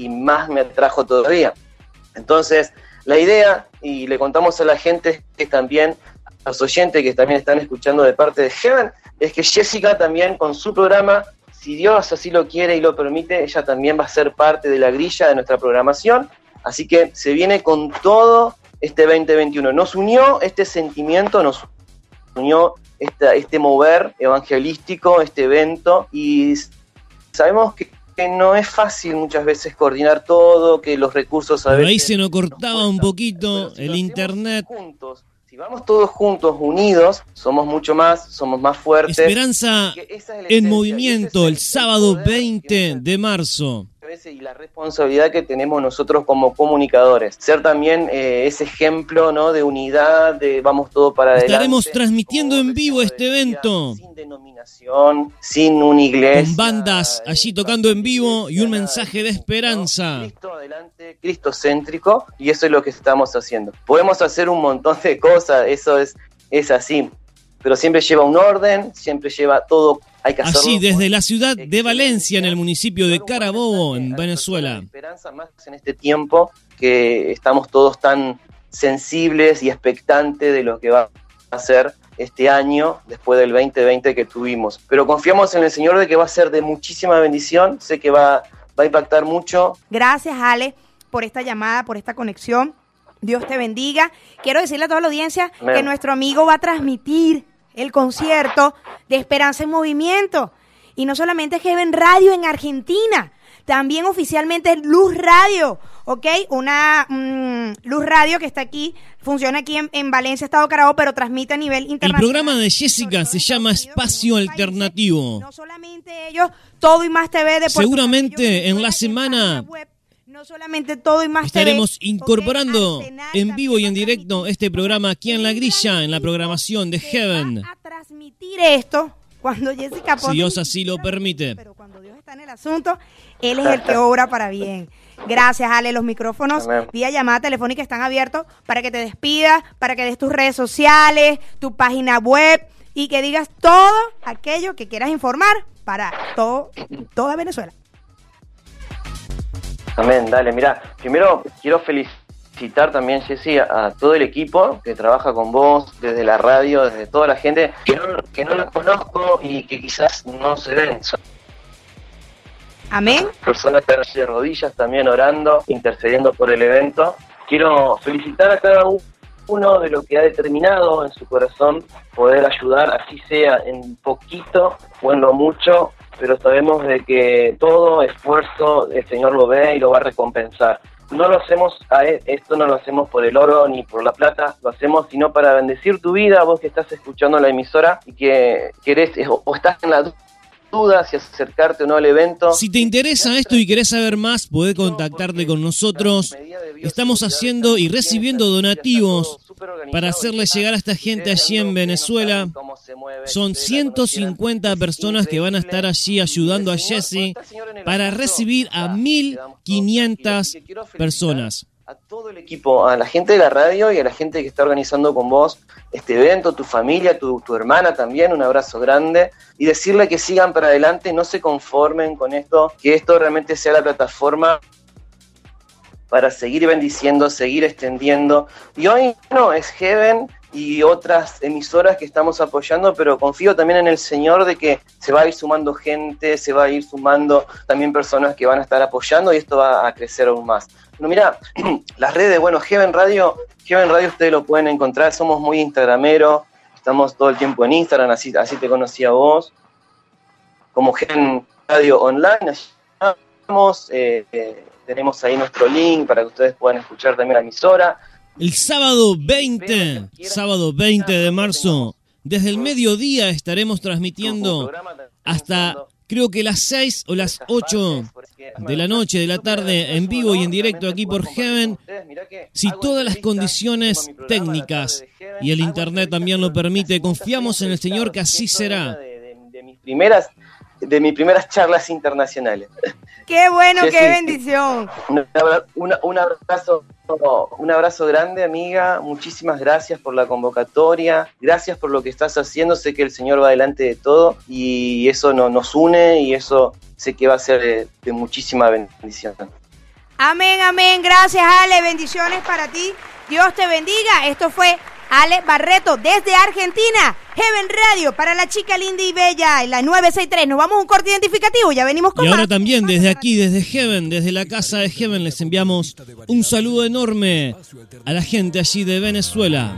y más me atrajo todavía. Entonces, la idea, y le contamos a la gente que también, a los oyentes que también están escuchando de parte de Heaven, es que Jessica también con su programa, si Dios así lo quiere y lo permite, ella también va a ser parte de la grilla de nuestra programación. Así que se viene con todo este 2021. Nos unió este sentimiento, nos unió esta- este mover evangelístico, este evento, y sabemos que, que no es fácil muchas veces coordinar todo, que los recursos a ahí veces se nos cortaba un poquito el internet. juntos. Si vamos todos juntos, unidos, somos mucho más, somos más fuertes. Esperanza es en movimiento el sábado 20 de marzo. Veces y la responsabilidad que tenemos nosotros como comunicadores. Ser también eh, ese ejemplo ¿no? de unidad, de vamos todo para adelante. Estaremos transmitiendo en vivo este evento. Sin denominación, sin una iglesia. Con bandas allí tocando en vivo y un mensaje de esperanza. Cristo adelante, cristocéntrico, y eso es lo que estamos haciendo. Podemos hacer un montón de cosas, eso es, es así, pero siempre lleva un orden, siempre lleva todo, hay que hacerlo. Allí desde la ciudad de Valencia, en el municipio de Carabobo, en Venezuela. esperanza más en este tiempo que estamos todos tan sensibles y expectantes de lo que va a ser este año después del 2020 que tuvimos. Pero confiamos en el Señor de que va a ser de muchísima bendición, sé que va, va a impactar mucho. Gracias, Ale, por esta llamada, por esta conexión. Dios te bendiga. Quiero decirle a toda la audiencia Amén. que nuestro amigo va a transmitir el concierto de Esperanza en Movimiento. Y no solamente Heaven Radio en Argentina, también oficialmente Luz Radio, ¿ok? Una mm, Luz Radio que está aquí, funciona aquí en, en Valencia, Estado Carabobo, pero transmite a nivel El internacional. programa de Jessica se llama Espacio Alternativo. ellos, todo y más TV de Puerto Seguramente en la semana no solamente todo y más estaremos TV, incorporando en vivo y en directo este programa aquí en La Grilla, en la programación de Heaven. transmitir esto cuando Jessica Si Dios así lo permite. está en el asunto, él es el que obra para bien. Gracias, Ale. Los micrófonos Amén. vía llamada telefónica están abiertos para que te despidas, para que des tus redes sociales, tu página web y que digas todo aquello que quieras informar para todo, toda Venezuela. Amén, dale, mira, primero quiero felicitar también, Jessy, a, a todo el equipo que trabaja con vos, desde la radio, desde toda la gente que no, que no la conozco y que quizás no se ven. Son Amén. personas que están allí de rodillas también orando, intercediendo por el evento. Quiero felicitar a cada uno de lo que ha determinado en su corazón poder ayudar, así sea en poquito o en lo mucho, pero sabemos de que todo esfuerzo el Señor lo ve y lo va a recompensar. No lo hacemos, a esto no lo hacemos por el oro ni por la plata, lo hacemos sino para bendecir tu vida, vos que estás escuchando la emisora y que querés o estás en la duda si acercarte o no al evento. Si te interesa esto y querés saber más, podés contactarte con nosotros. Estamos haciendo y recibiendo donativos para hacerle llegar a esta gente allí en Venezuela. Son 150 personas que van a estar allí ayudando a Jesse para recibir a 1.500 personas. A todo el equipo, a la gente de la radio y a la gente que está organizando con vos este evento, tu familia, tu, tu hermana también, un abrazo grande y decirle que sigan para adelante, no se conformen con esto, que esto realmente sea la plataforma para seguir bendiciendo, seguir extendiendo. Y hoy no, es Heaven y otras emisoras que estamos apoyando, pero confío también en el Señor de que se va a ir sumando gente, se va a ir sumando también personas que van a estar apoyando y esto va a crecer aún más. Bueno, mira, las redes, bueno, Heaven Radio, Heaven Radio ustedes lo pueden encontrar, somos muy instagrameros, estamos todo el tiempo en Instagram, así, así te conocí a vos, como Heaven Radio Online, estamos, eh, eh, tenemos ahí nuestro link para que ustedes puedan escuchar también la emisora. El sábado 20, sábado 20 de marzo, desde el mediodía estaremos transmitiendo hasta creo que las 6 o las 8 de la noche, de la tarde, en vivo y en directo aquí por Heaven. Si todas las condiciones técnicas y el Internet también lo permite, confiamos en el Señor que así será. Primeras, de mis primeras charlas internacionales. Qué bueno, qué bendición. Un, abrazo, un abrazo grande, amiga. Muchísimas gracias por la convocatoria. Gracias por lo que estás haciendo. Sé que el Señor va delante de todo y eso no- nos une y eso sé que va a ser de, de muchísima bendición. Amén, amén. Gracias, Ale. Bendiciones para ti. Dios te bendiga. Esto fue Ale Barreto desde Argentina. Heaven Radio para la chica linda y bella en la 963. Nos vamos a un corte identificativo. Ya venimos con Y más. ahora también desde aquí, desde Heaven, desde la casa de Heaven, les enviamos un saludo enorme a la gente allí de Venezuela.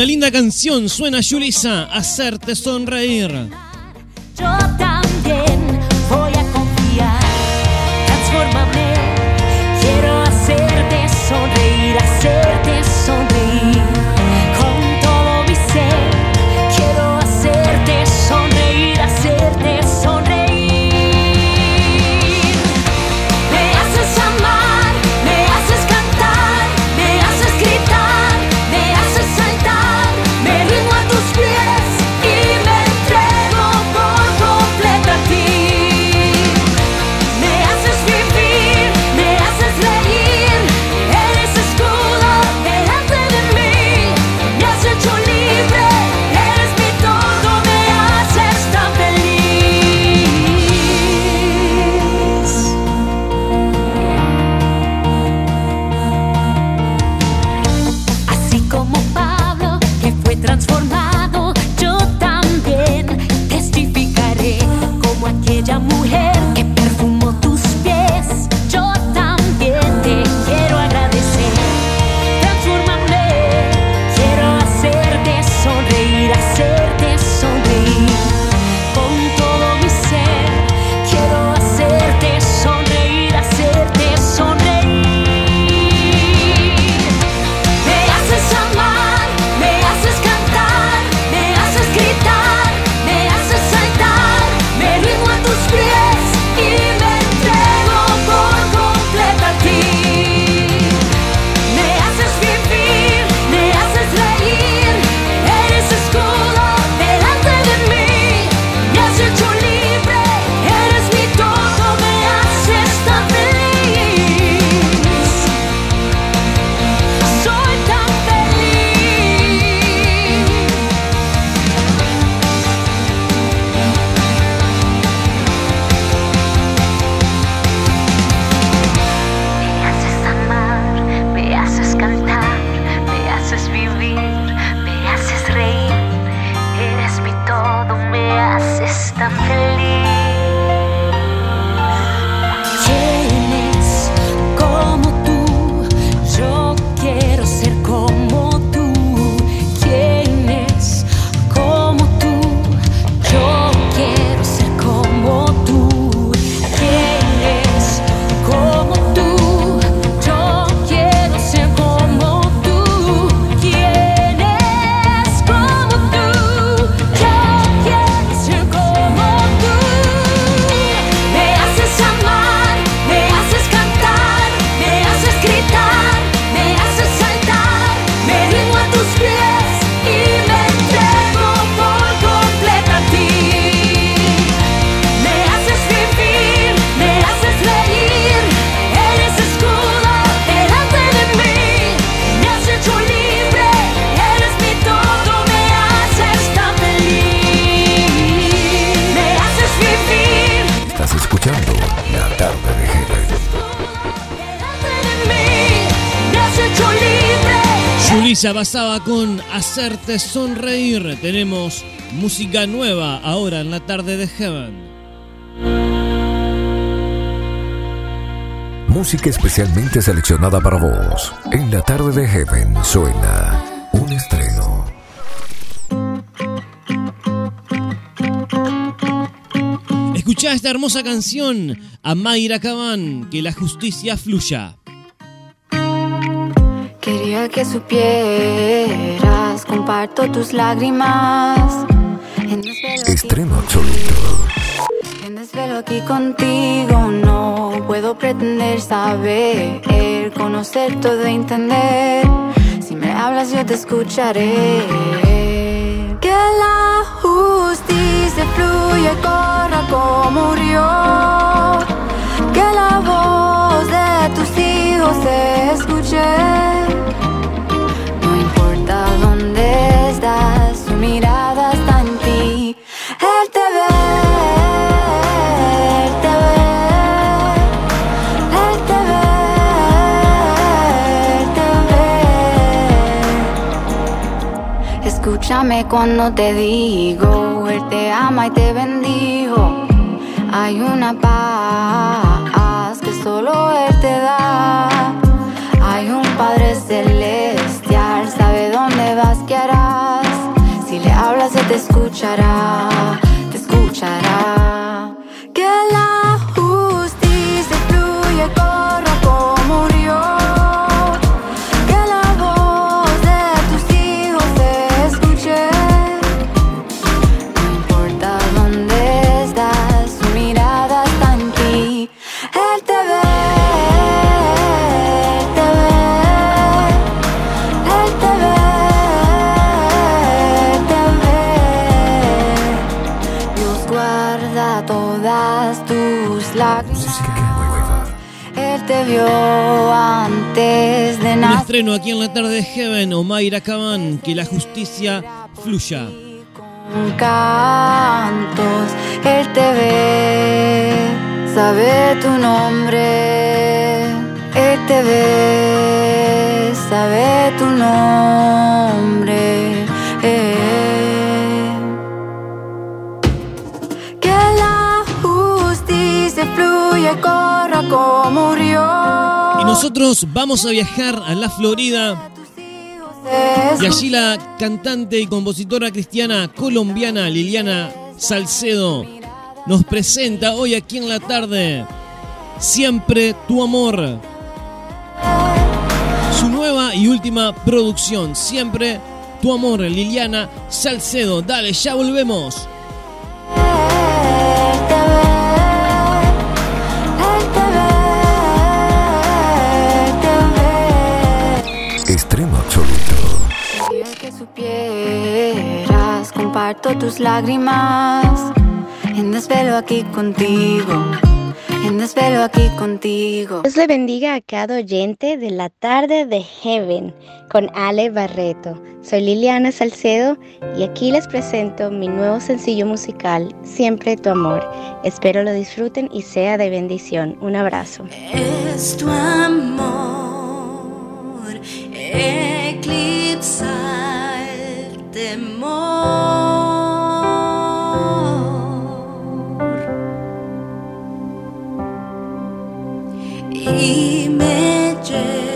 Una linda canción suena Yulisa, hacerte sonreír. Yo también voy a confiar. Transfórmame. Quiero hacerte sonreír, hacerte sonreír. Basaba con Hacerte Sonreír. Tenemos música nueva ahora en la tarde de Heaven. Música especialmente seleccionada para vos. En La Tarde de Heaven suena un estreno. Escuchá esta hermosa canción a Mayra Cabán, que la justicia fluya. Quería que supieras, comparto tus lágrimas. Estreno absoluto. en desvelo aquí contigo, no puedo pretender saber, conocer todo, entender. Si me hablas, yo te escucharé. Que la justicia fluya y corra como un río. Que la voz de tus hijos se escuche. Su mirada está en ti. Él te ve, él te ve, él te ve, te ve. Escúchame cuando te digo, Él te ama y te bendijo. Hay una paz que solo Él te da. Hay un Padre celestial, sabe dónde vas, qué harás. Escuchará, te escuchará. Antes de Un estreno aquí en la tarde de Heaven, Omaira Kaban, que la justicia fluya. con cantos, Él te ve, sabe tu nombre, Él te ve, sabe tu nombre. eh. Nosotros vamos a viajar a la Florida. Y allí la cantante y compositora cristiana colombiana Liliana Salcedo nos presenta hoy aquí en la tarde Siempre tu amor. Su nueva y última producción, Siempre tu amor, Liliana Salcedo. Dale, ya volvemos. Supieras, comparto tus lágrimas. En desvelo aquí contigo. En desvelo aquí contigo. Dios le bendiga a cada oyente de la tarde de Heaven con Ale Barreto. Soy Liliana Salcedo y aquí les presento mi nuevo sencillo musical, Siempre tu amor. Espero lo disfruten y sea de bendición. Un abrazo. Es tu amor eclipsa temor. Y me lleva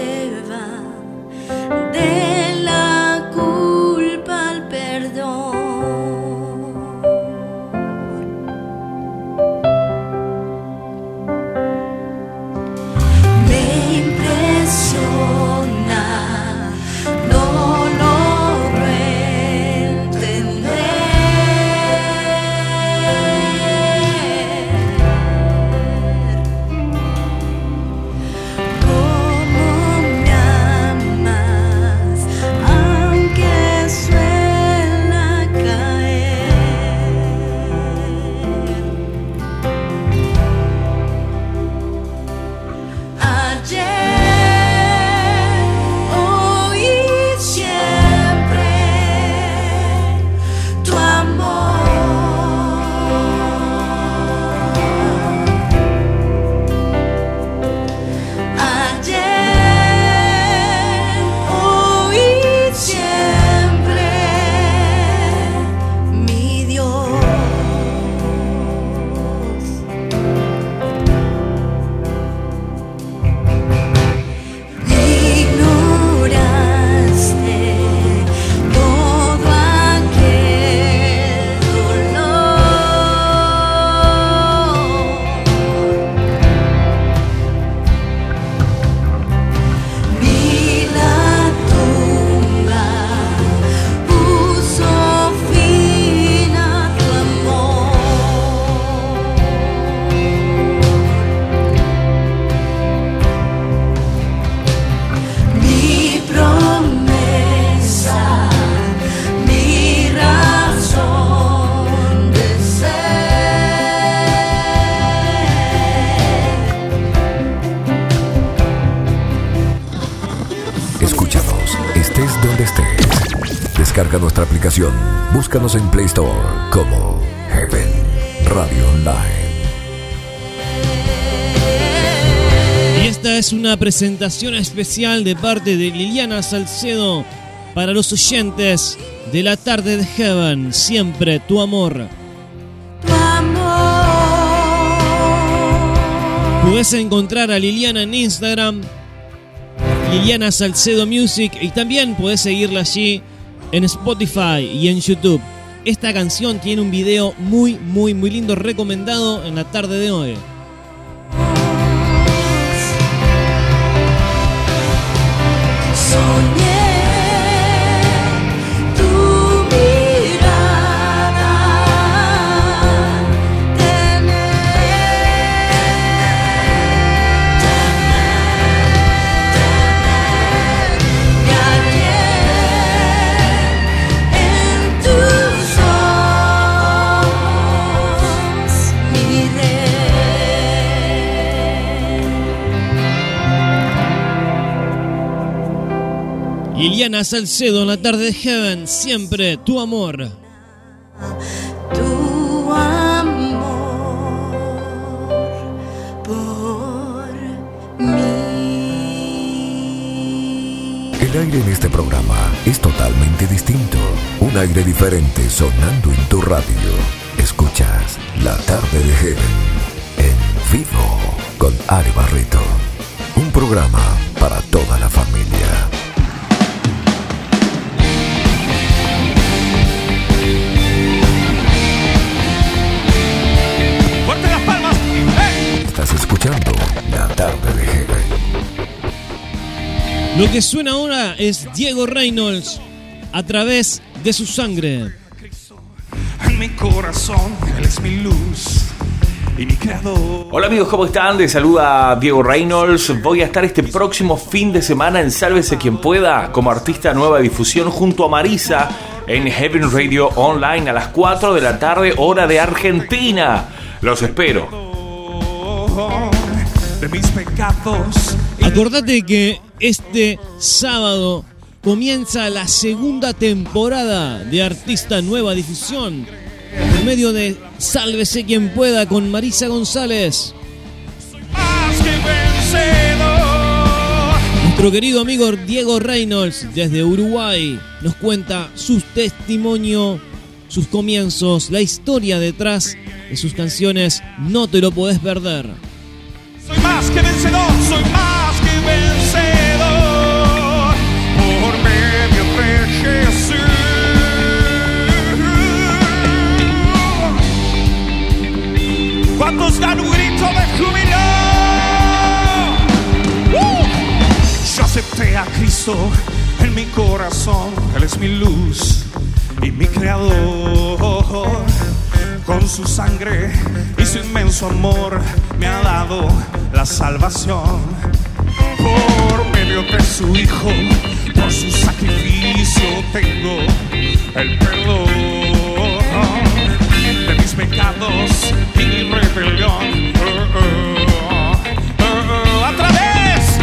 Descarga nuestra aplicación. Búscanos en Play Store como Heaven Radio Online. Y esta es una presentación especial de parte de Liliana Salcedo para los oyentes de la tarde de Heaven. Siempre tu amor. Puedes encontrar a Liliana en Instagram, Liliana Salcedo Music, y también puedes seguirla allí en Spotify y en YouTube. esta canción tiene un video muy, muy, muy lindo, recomendado en la tarde de hoy. Liliana Salcedo en la tarde de Heaven, siempre tu amor. tu amor por mí. El aire en este programa es totalmente distinto. Un aire diferente sonando en tu radio. Escuchas La tarde de Heaven en vivo con Ari Barreto. Un programa para toda la familia. Lo que suena ahora es Diego Reynolds a través de su sangre. En mi corazón, Él es mi luz y mi creador. Hola amigos, ¿cómo están? Les saluda Diego Reynolds. Voy a estar este próximo fin de semana en Sálvese quien pueda como artista nueva difusión junto a Marisa en Heaven Radio Online a las 4 de la tarde hora de Argentina. Los espero. Acordate que este sábado comienza la segunda temporada de Artista Nueva Difusión por medio de Sálvese quien pueda con Marisa González. Más que vencedor. Nuestro querido amigo Diego Reynolds desde Uruguay nos cuenta su testimonio, sus comienzos, la historia detrás de sus canciones No te lo podés perder. Soy más que vencedor, soy más que vencedor ¿Cuántos dan un grito de júbilo? ¡Uh! Yo acepté a Cristo en mi corazón, Él es mi luz y mi creador. Con su sangre y su inmenso amor me ha dado la salvación. Por medio de su Hijo, por su sacrificio tengo el perdón pecados y rebelión. Oh, oh, oh. A través,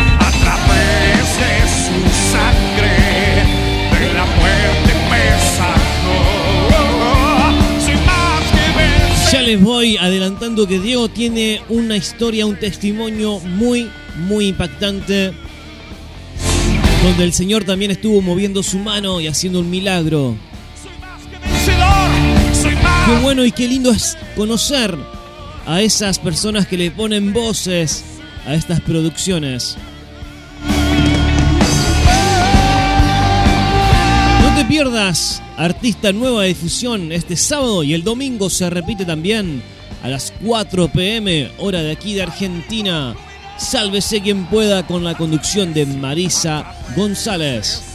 de su sangre, de la muerte. Ya les voy adelantando que Diego tiene una historia, un testimonio muy, muy impactante. Donde el Señor también estuvo moviendo su mano y haciendo un milagro. Qué bueno y qué lindo es conocer a esas personas que le ponen voces a estas producciones. No te pierdas Artista Nueva Difusión este sábado y el domingo se repite también a las 4 pm, hora de aquí de Argentina. Sálvese quien pueda con la conducción de Marisa González.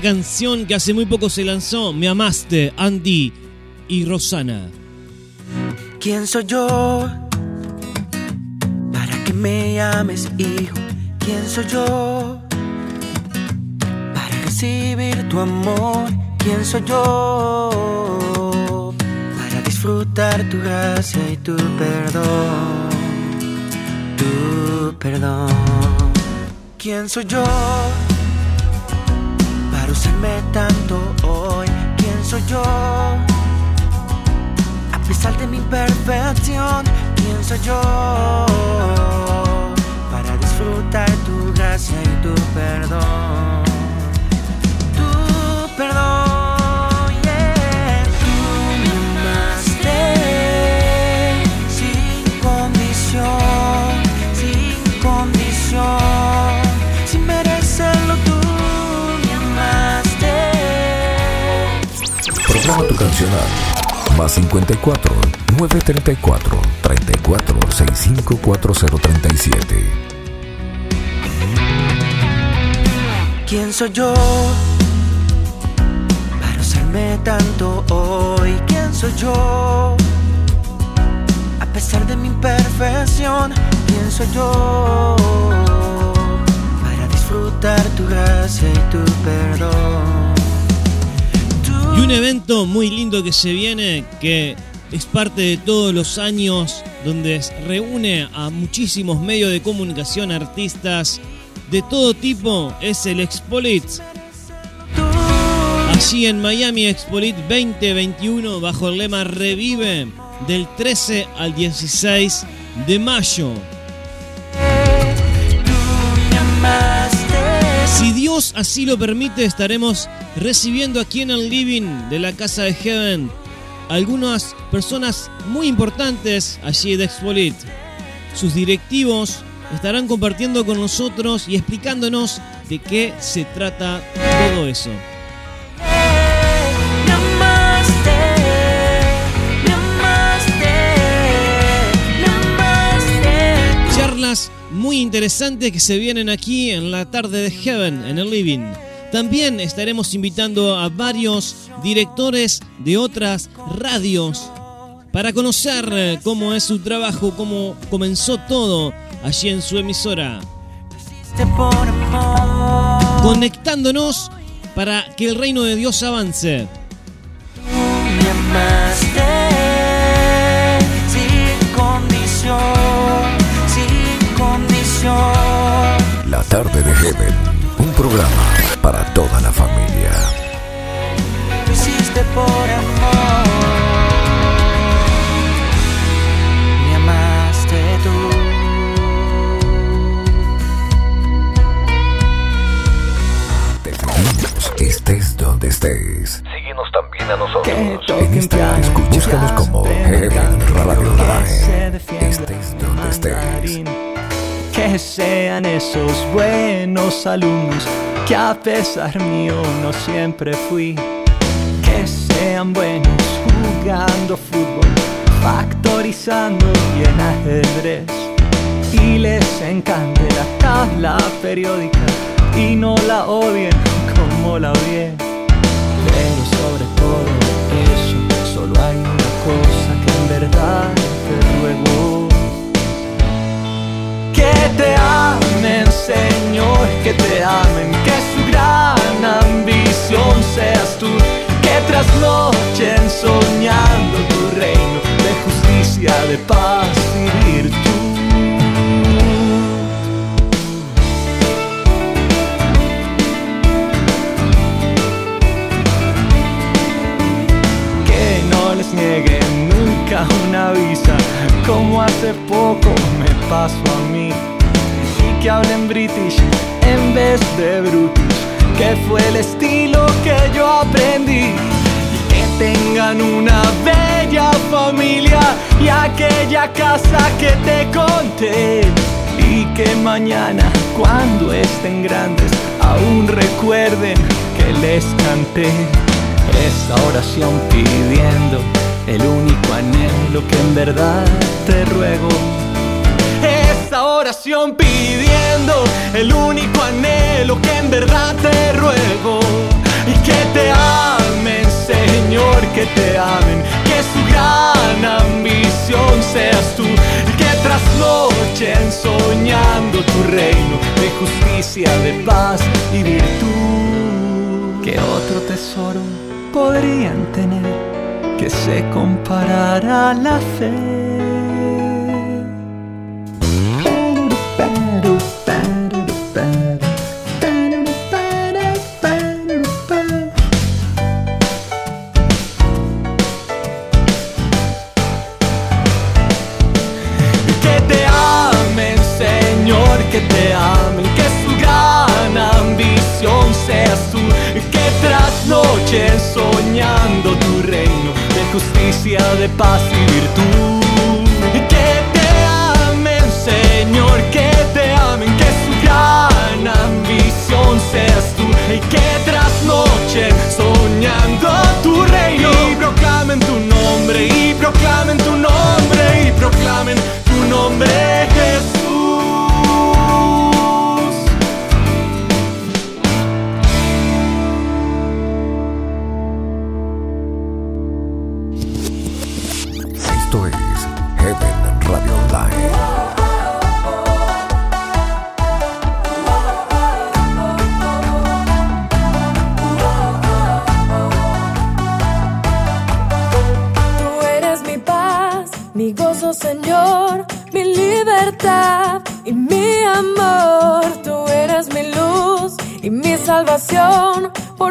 Canción que hace muy poco se lanzó, Me Amaste, Andy y Rosana. ¿Quién soy yo? Para que me llames hijo. ¿Quién soy yo? Para recibir tu amor. ¿Quién soy yo? Para disfrutar tu gracia y tu perdón. Tu perdón. ¿Quién soy yo? Usarme tanto hoy. ¿Quién soy yo? A pesar de mi imperfección, ¿quién soy yo? Para disfrutar tu gracia y tu perdón. Tu perdón, Tu canción al más 54 934 34 65 4037. ¿Quién soy yo? Para usarme tanto hoy. ¿Quién soy yo? A pesar de mi imperfección, ¿quién soy yo? Para disfrutar tu gracia y tu perdón. Y un evento muy lindo que se viene, que es parte de todos los años, donde reúne a muchísimos medios de comunicación, artistas de todo tipo, es el Expolit. Allí en Miami Expolit 2021, bajo el lema Revive, del 13 al 16 de mayo. Así lo permite, estaremos recibiendo aquí en el living de la casa de Heaven algunas personas muy importantes allí de Expolit. Sus directivos estarán compartiendo con nosotros y explicándonos de qué se trata todo eso. Muy interesantes que se vienen aquí en la tarde de Heaven, en el living. También estaremos invitando a varios directores de otras radios para conocer eh, cómo es su trabajo, cómo comenzó todo allí en su emisora. Conectándonos para que el reino de Dios avance. La tarde de Heaven, un programa para toda la familia. Lo hiciste por amor. Me amaste tú. Te estés donde estés. Síguenos también a nosotros. En Instagram, búscanos como Heaven Radio Online. Estés donde estés. Que sean esos buenos alumnos que a pesar mío no siempre fui. Que sean buenos jugando fútbol, factorizando y en ajedrez. Y les encante la tabla periódica y no la odien como la odié. Pero sobre todo eso, solo hay una cosa que en verdad te amen, Señor, que te amen, que su gran ambición seas tú, que trasnochen soñando tu reino de justicia, de paz y virtud. Que no les nieguen nunca una visa, como hace poco me pasó a mí. Que hablen british en vez de brutish, que fue el estilo que yo aprendí. Y que tengan una bella familia y aquella casa que te conté. Y que mañana, cuando estén grandes, aún recuerden que les canté esta oración pidiendo el único anhelo que en verdad te ruego oración pidiendo el único anhelo que en verdad te ruego. Y que te amen, Señor, que te amen. Que su gran ambición seas tú. Y que trasnochen soñando tu reino de justicia, de paz y virtud. Que otro tesoro podrían tener que se comparará a la fe. Que te amen, Señor, que te amen, que su gran ambición sea su, que tras noches soñando tu reino, de justicia, de paz y virtud. y que trasnochen soñando tu reino y proclamen tu nombre y proclamen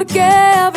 forget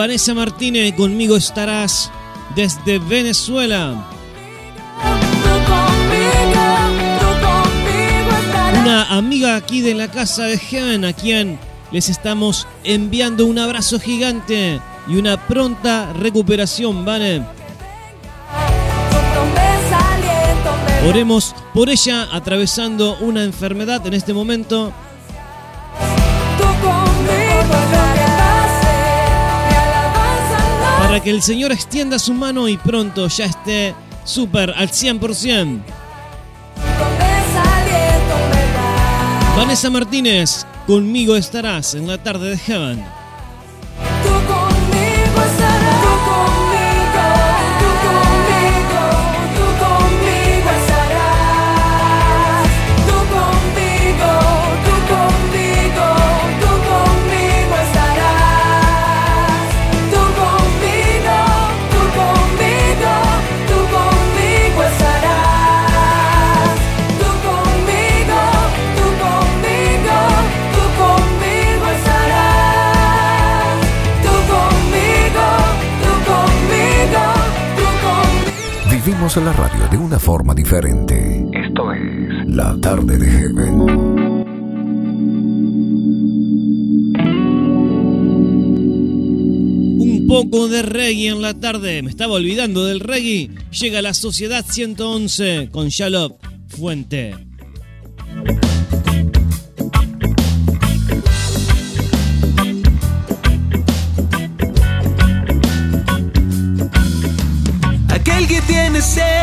Vanessa Martínez, conmigo estarás desde Venezuela. Una amiga aquí de la casa de Heaven, a quien les estamos enviando un abrazo gigante y una pronta recuperación, ¿vale? Oremos por ella atravesando una enfermedad en este momento para que el Señor extienda su mano y pronto ya esté súper al 100%. Vanessa Martínez, conmigo estarás en la tarde de Heaven. Radio de una forma diferente. Esto es La tarde de Heaven. Un poco de reggae en la tarde. Me estaba olvidando del reggae. Llega la Sociedad 111 con Shalop Fuente.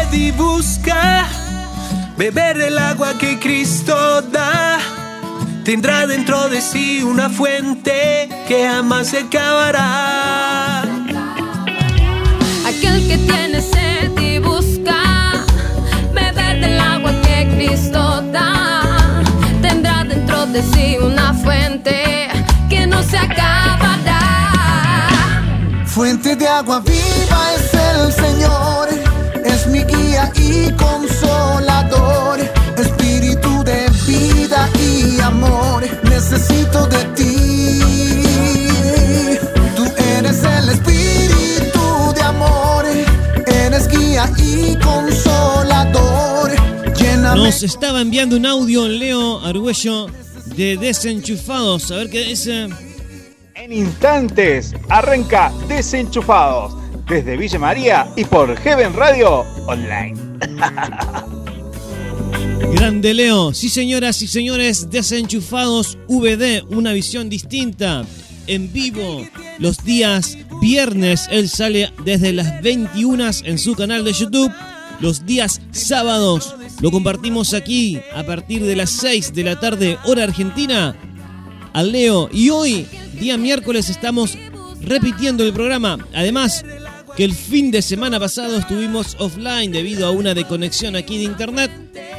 Sed y busca beber del agua que Cristo da, tendrá dentro de sí una fuente que jamás se acabará. Aquel que tiene sed y busca beber del agua que Cristo da, tendrá dentro de sí una fuente que no se acabará. Fuente de agua viva es el Señor, guía y consolador, espíritu de vida y amor, necesito de ti. Tú eres el espíritu de amor, eres guía y consolador, lléname. Nos estaba enviando un audio Leo Argüello de Desenchufados. A ver qué dice. En instantes arranca Desenchufados desde Villa María y por Heaven Radio Online. Grande Leo. Sí, señoras y señores, Desenchufados VD, una visión distinta. En vivo, los días viernes, él sale desde las 21 en su canal de YouTube. Los días sábados lo compartimos aquí a partir de las 6 de la tarde, hora argentina, a Leo. Y hoy, día miércoles, estamos repitiendo el programa. Además, que el fin de semana pasado estuvimos offline debido a una desconexión aquí de internet.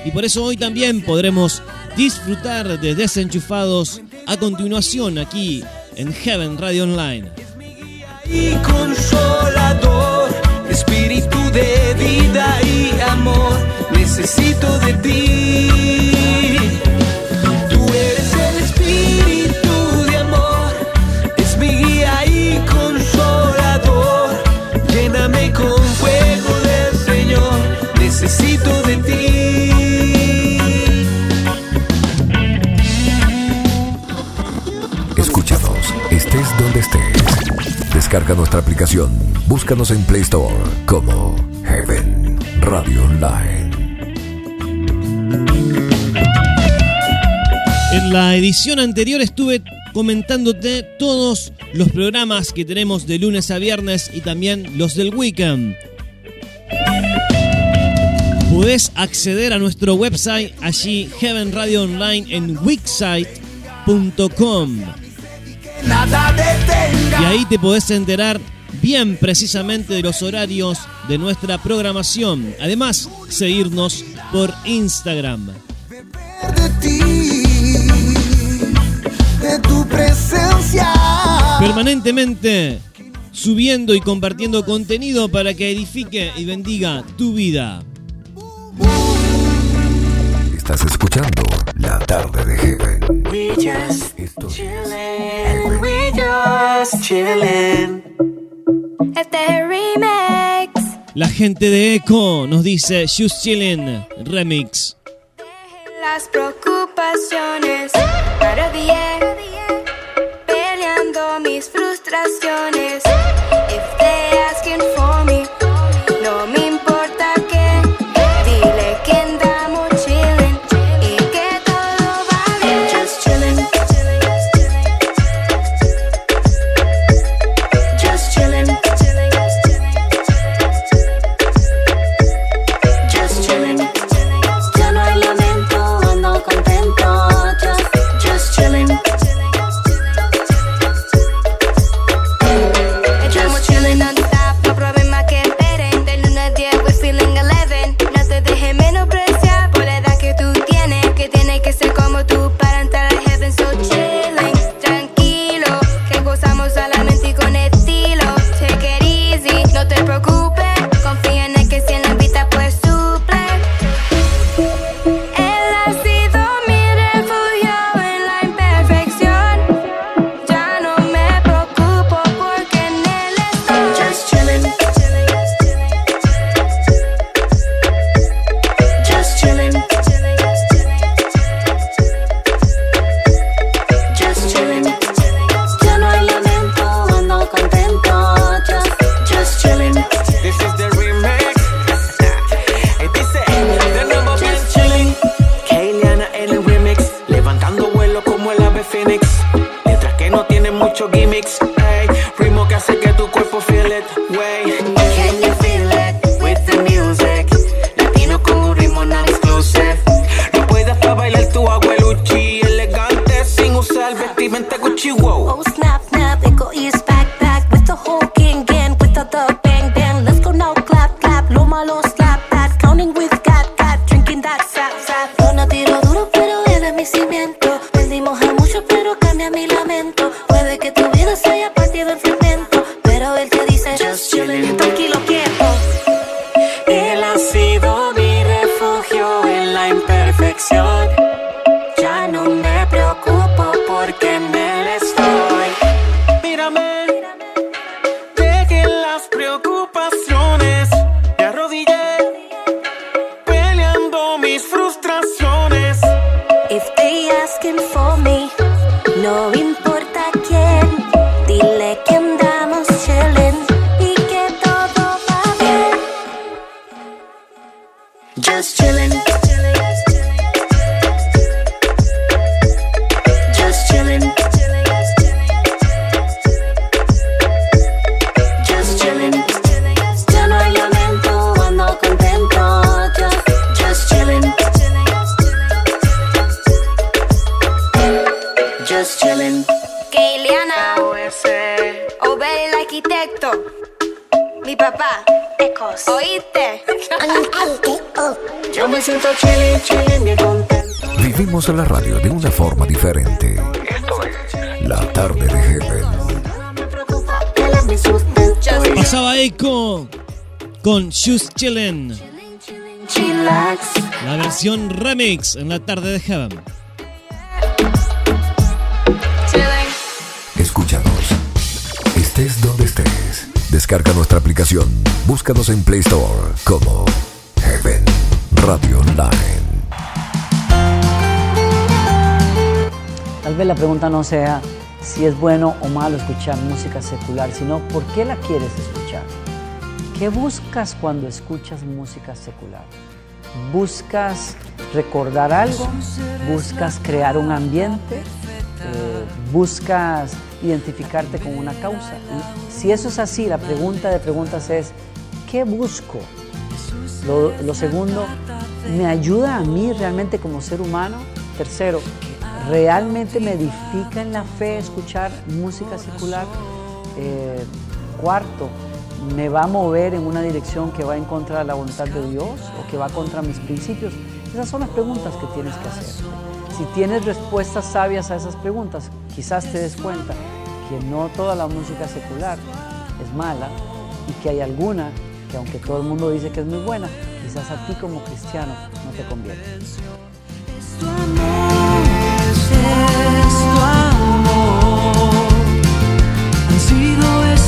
Y por eso hoy también podremos disfrutar de Desenchufados a continuación aquí en Heaven Radio Online. y consolador, espíritu de vida y amor, necesito de ti. Descarga nuestra aplicación. Búscanos en Play Store como Heaven Radio Online. En la edición anterior estuve comentándote todos los programas que tenemos de lunes a viernes y también los del weekend. Podés acceder a nuestro website allí Heaven Radio Online en wixsite.com Nada detenga. y ahí te podés enterar bien precisamente de los horarios de nuestra programación. Además, seguirnos por Instagram. de ti, de tu presencia. permanentemente subiendo y compartiendo contenido para que edifique y bendiga tu vida. Estás escuchando La Tarde de Heaven. We just chillin', we just chillin'. Este es el remix. La gente de Echo nos dice Just Chillin' Remix. Las preocupaciones para bien, peleando mis frustraciones. Just Chillin'. La versión remix en la tarde de Heaven. Escúchanos. Estés donde estés. Descarga nuestra aplicación. Búscanos en Play Store como Heaven Radio Online. Tal vez la pregunta no sea si es bueno o malo escuchar música secular, sino por qué la quieres escuchar. ¿Qué buscas cuando escuchas música secular? ¿Buscas recordar algo? ¿Buscas crear un ambiente? Eh, ¿Buscas identificarte con una causa? Si eso es así, la pregunta de preguntas es, ¿qué busco? Lo, lo segundo, ¿me ayuda a mí realmente como ser humano? Tercero, ¿realmente me edifica en la fe escuchar música secular? Eh, cuarto, ¿me va a mover en una dirección que va en contra de la voluntad de Dios o que va contra mis principios? Esas son las preguntas que tienes que hacer. Si tienes respuestas sabias a esas preguntas, quizás te des cuenta que no toda la música secular es mala y que hay alguna que aunque todo el mundo dice que es muy buena, quizás a ti como cristiano no te conviene.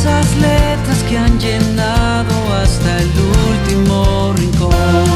esas que han llenado hasta el último rincón.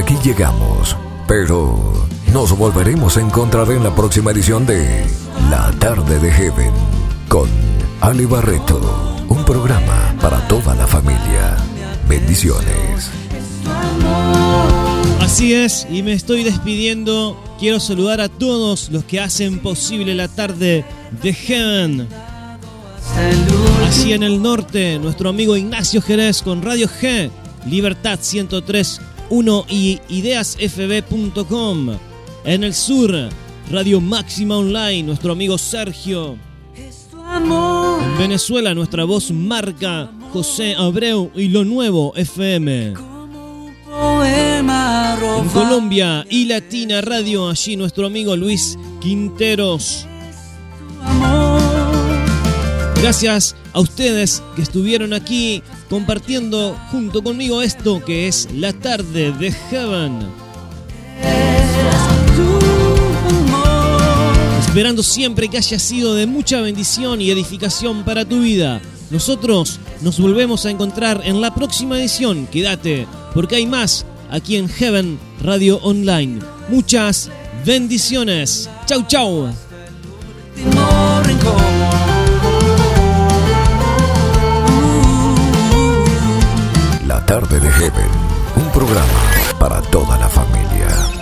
Aquí llegamos, pero nos volveremos a encontrar en la próxima edición de La Tarde de Heaven con Ali Barreto, un programa para toda la familia. Bendiciones. Así es, y me estoy despidiendo. Quiero saludar a todos los que hacen posible la tarde de Heaven. Así en el norte, nuestro amigo Ignacio Jerez con Radio G, Libertad 103.1 y ideasfb.com. En el sur, Radio Máxima Online, nuestro amigo Sergio. En Venezuela, nuestra voz marca José Abreu y Lo Nuevo FM. En. Colombia y Latina Radio, allí nuestro amigo Luis Quinteros. Gracias a ustedes que estuvieron aquí compartiendo junto conmigo esto que es la tarde de Heaven. Esperando siempre que haya sido de mucha bendición y edificación para tu vida. Nosotros nos volvemos a encontrar en la próxima edición. Quédate, porque hay más aquí en Heaven Radio Online. Muchas bendiciones. Chau, chau. Tarde de Heaven, un programa para toda la familia.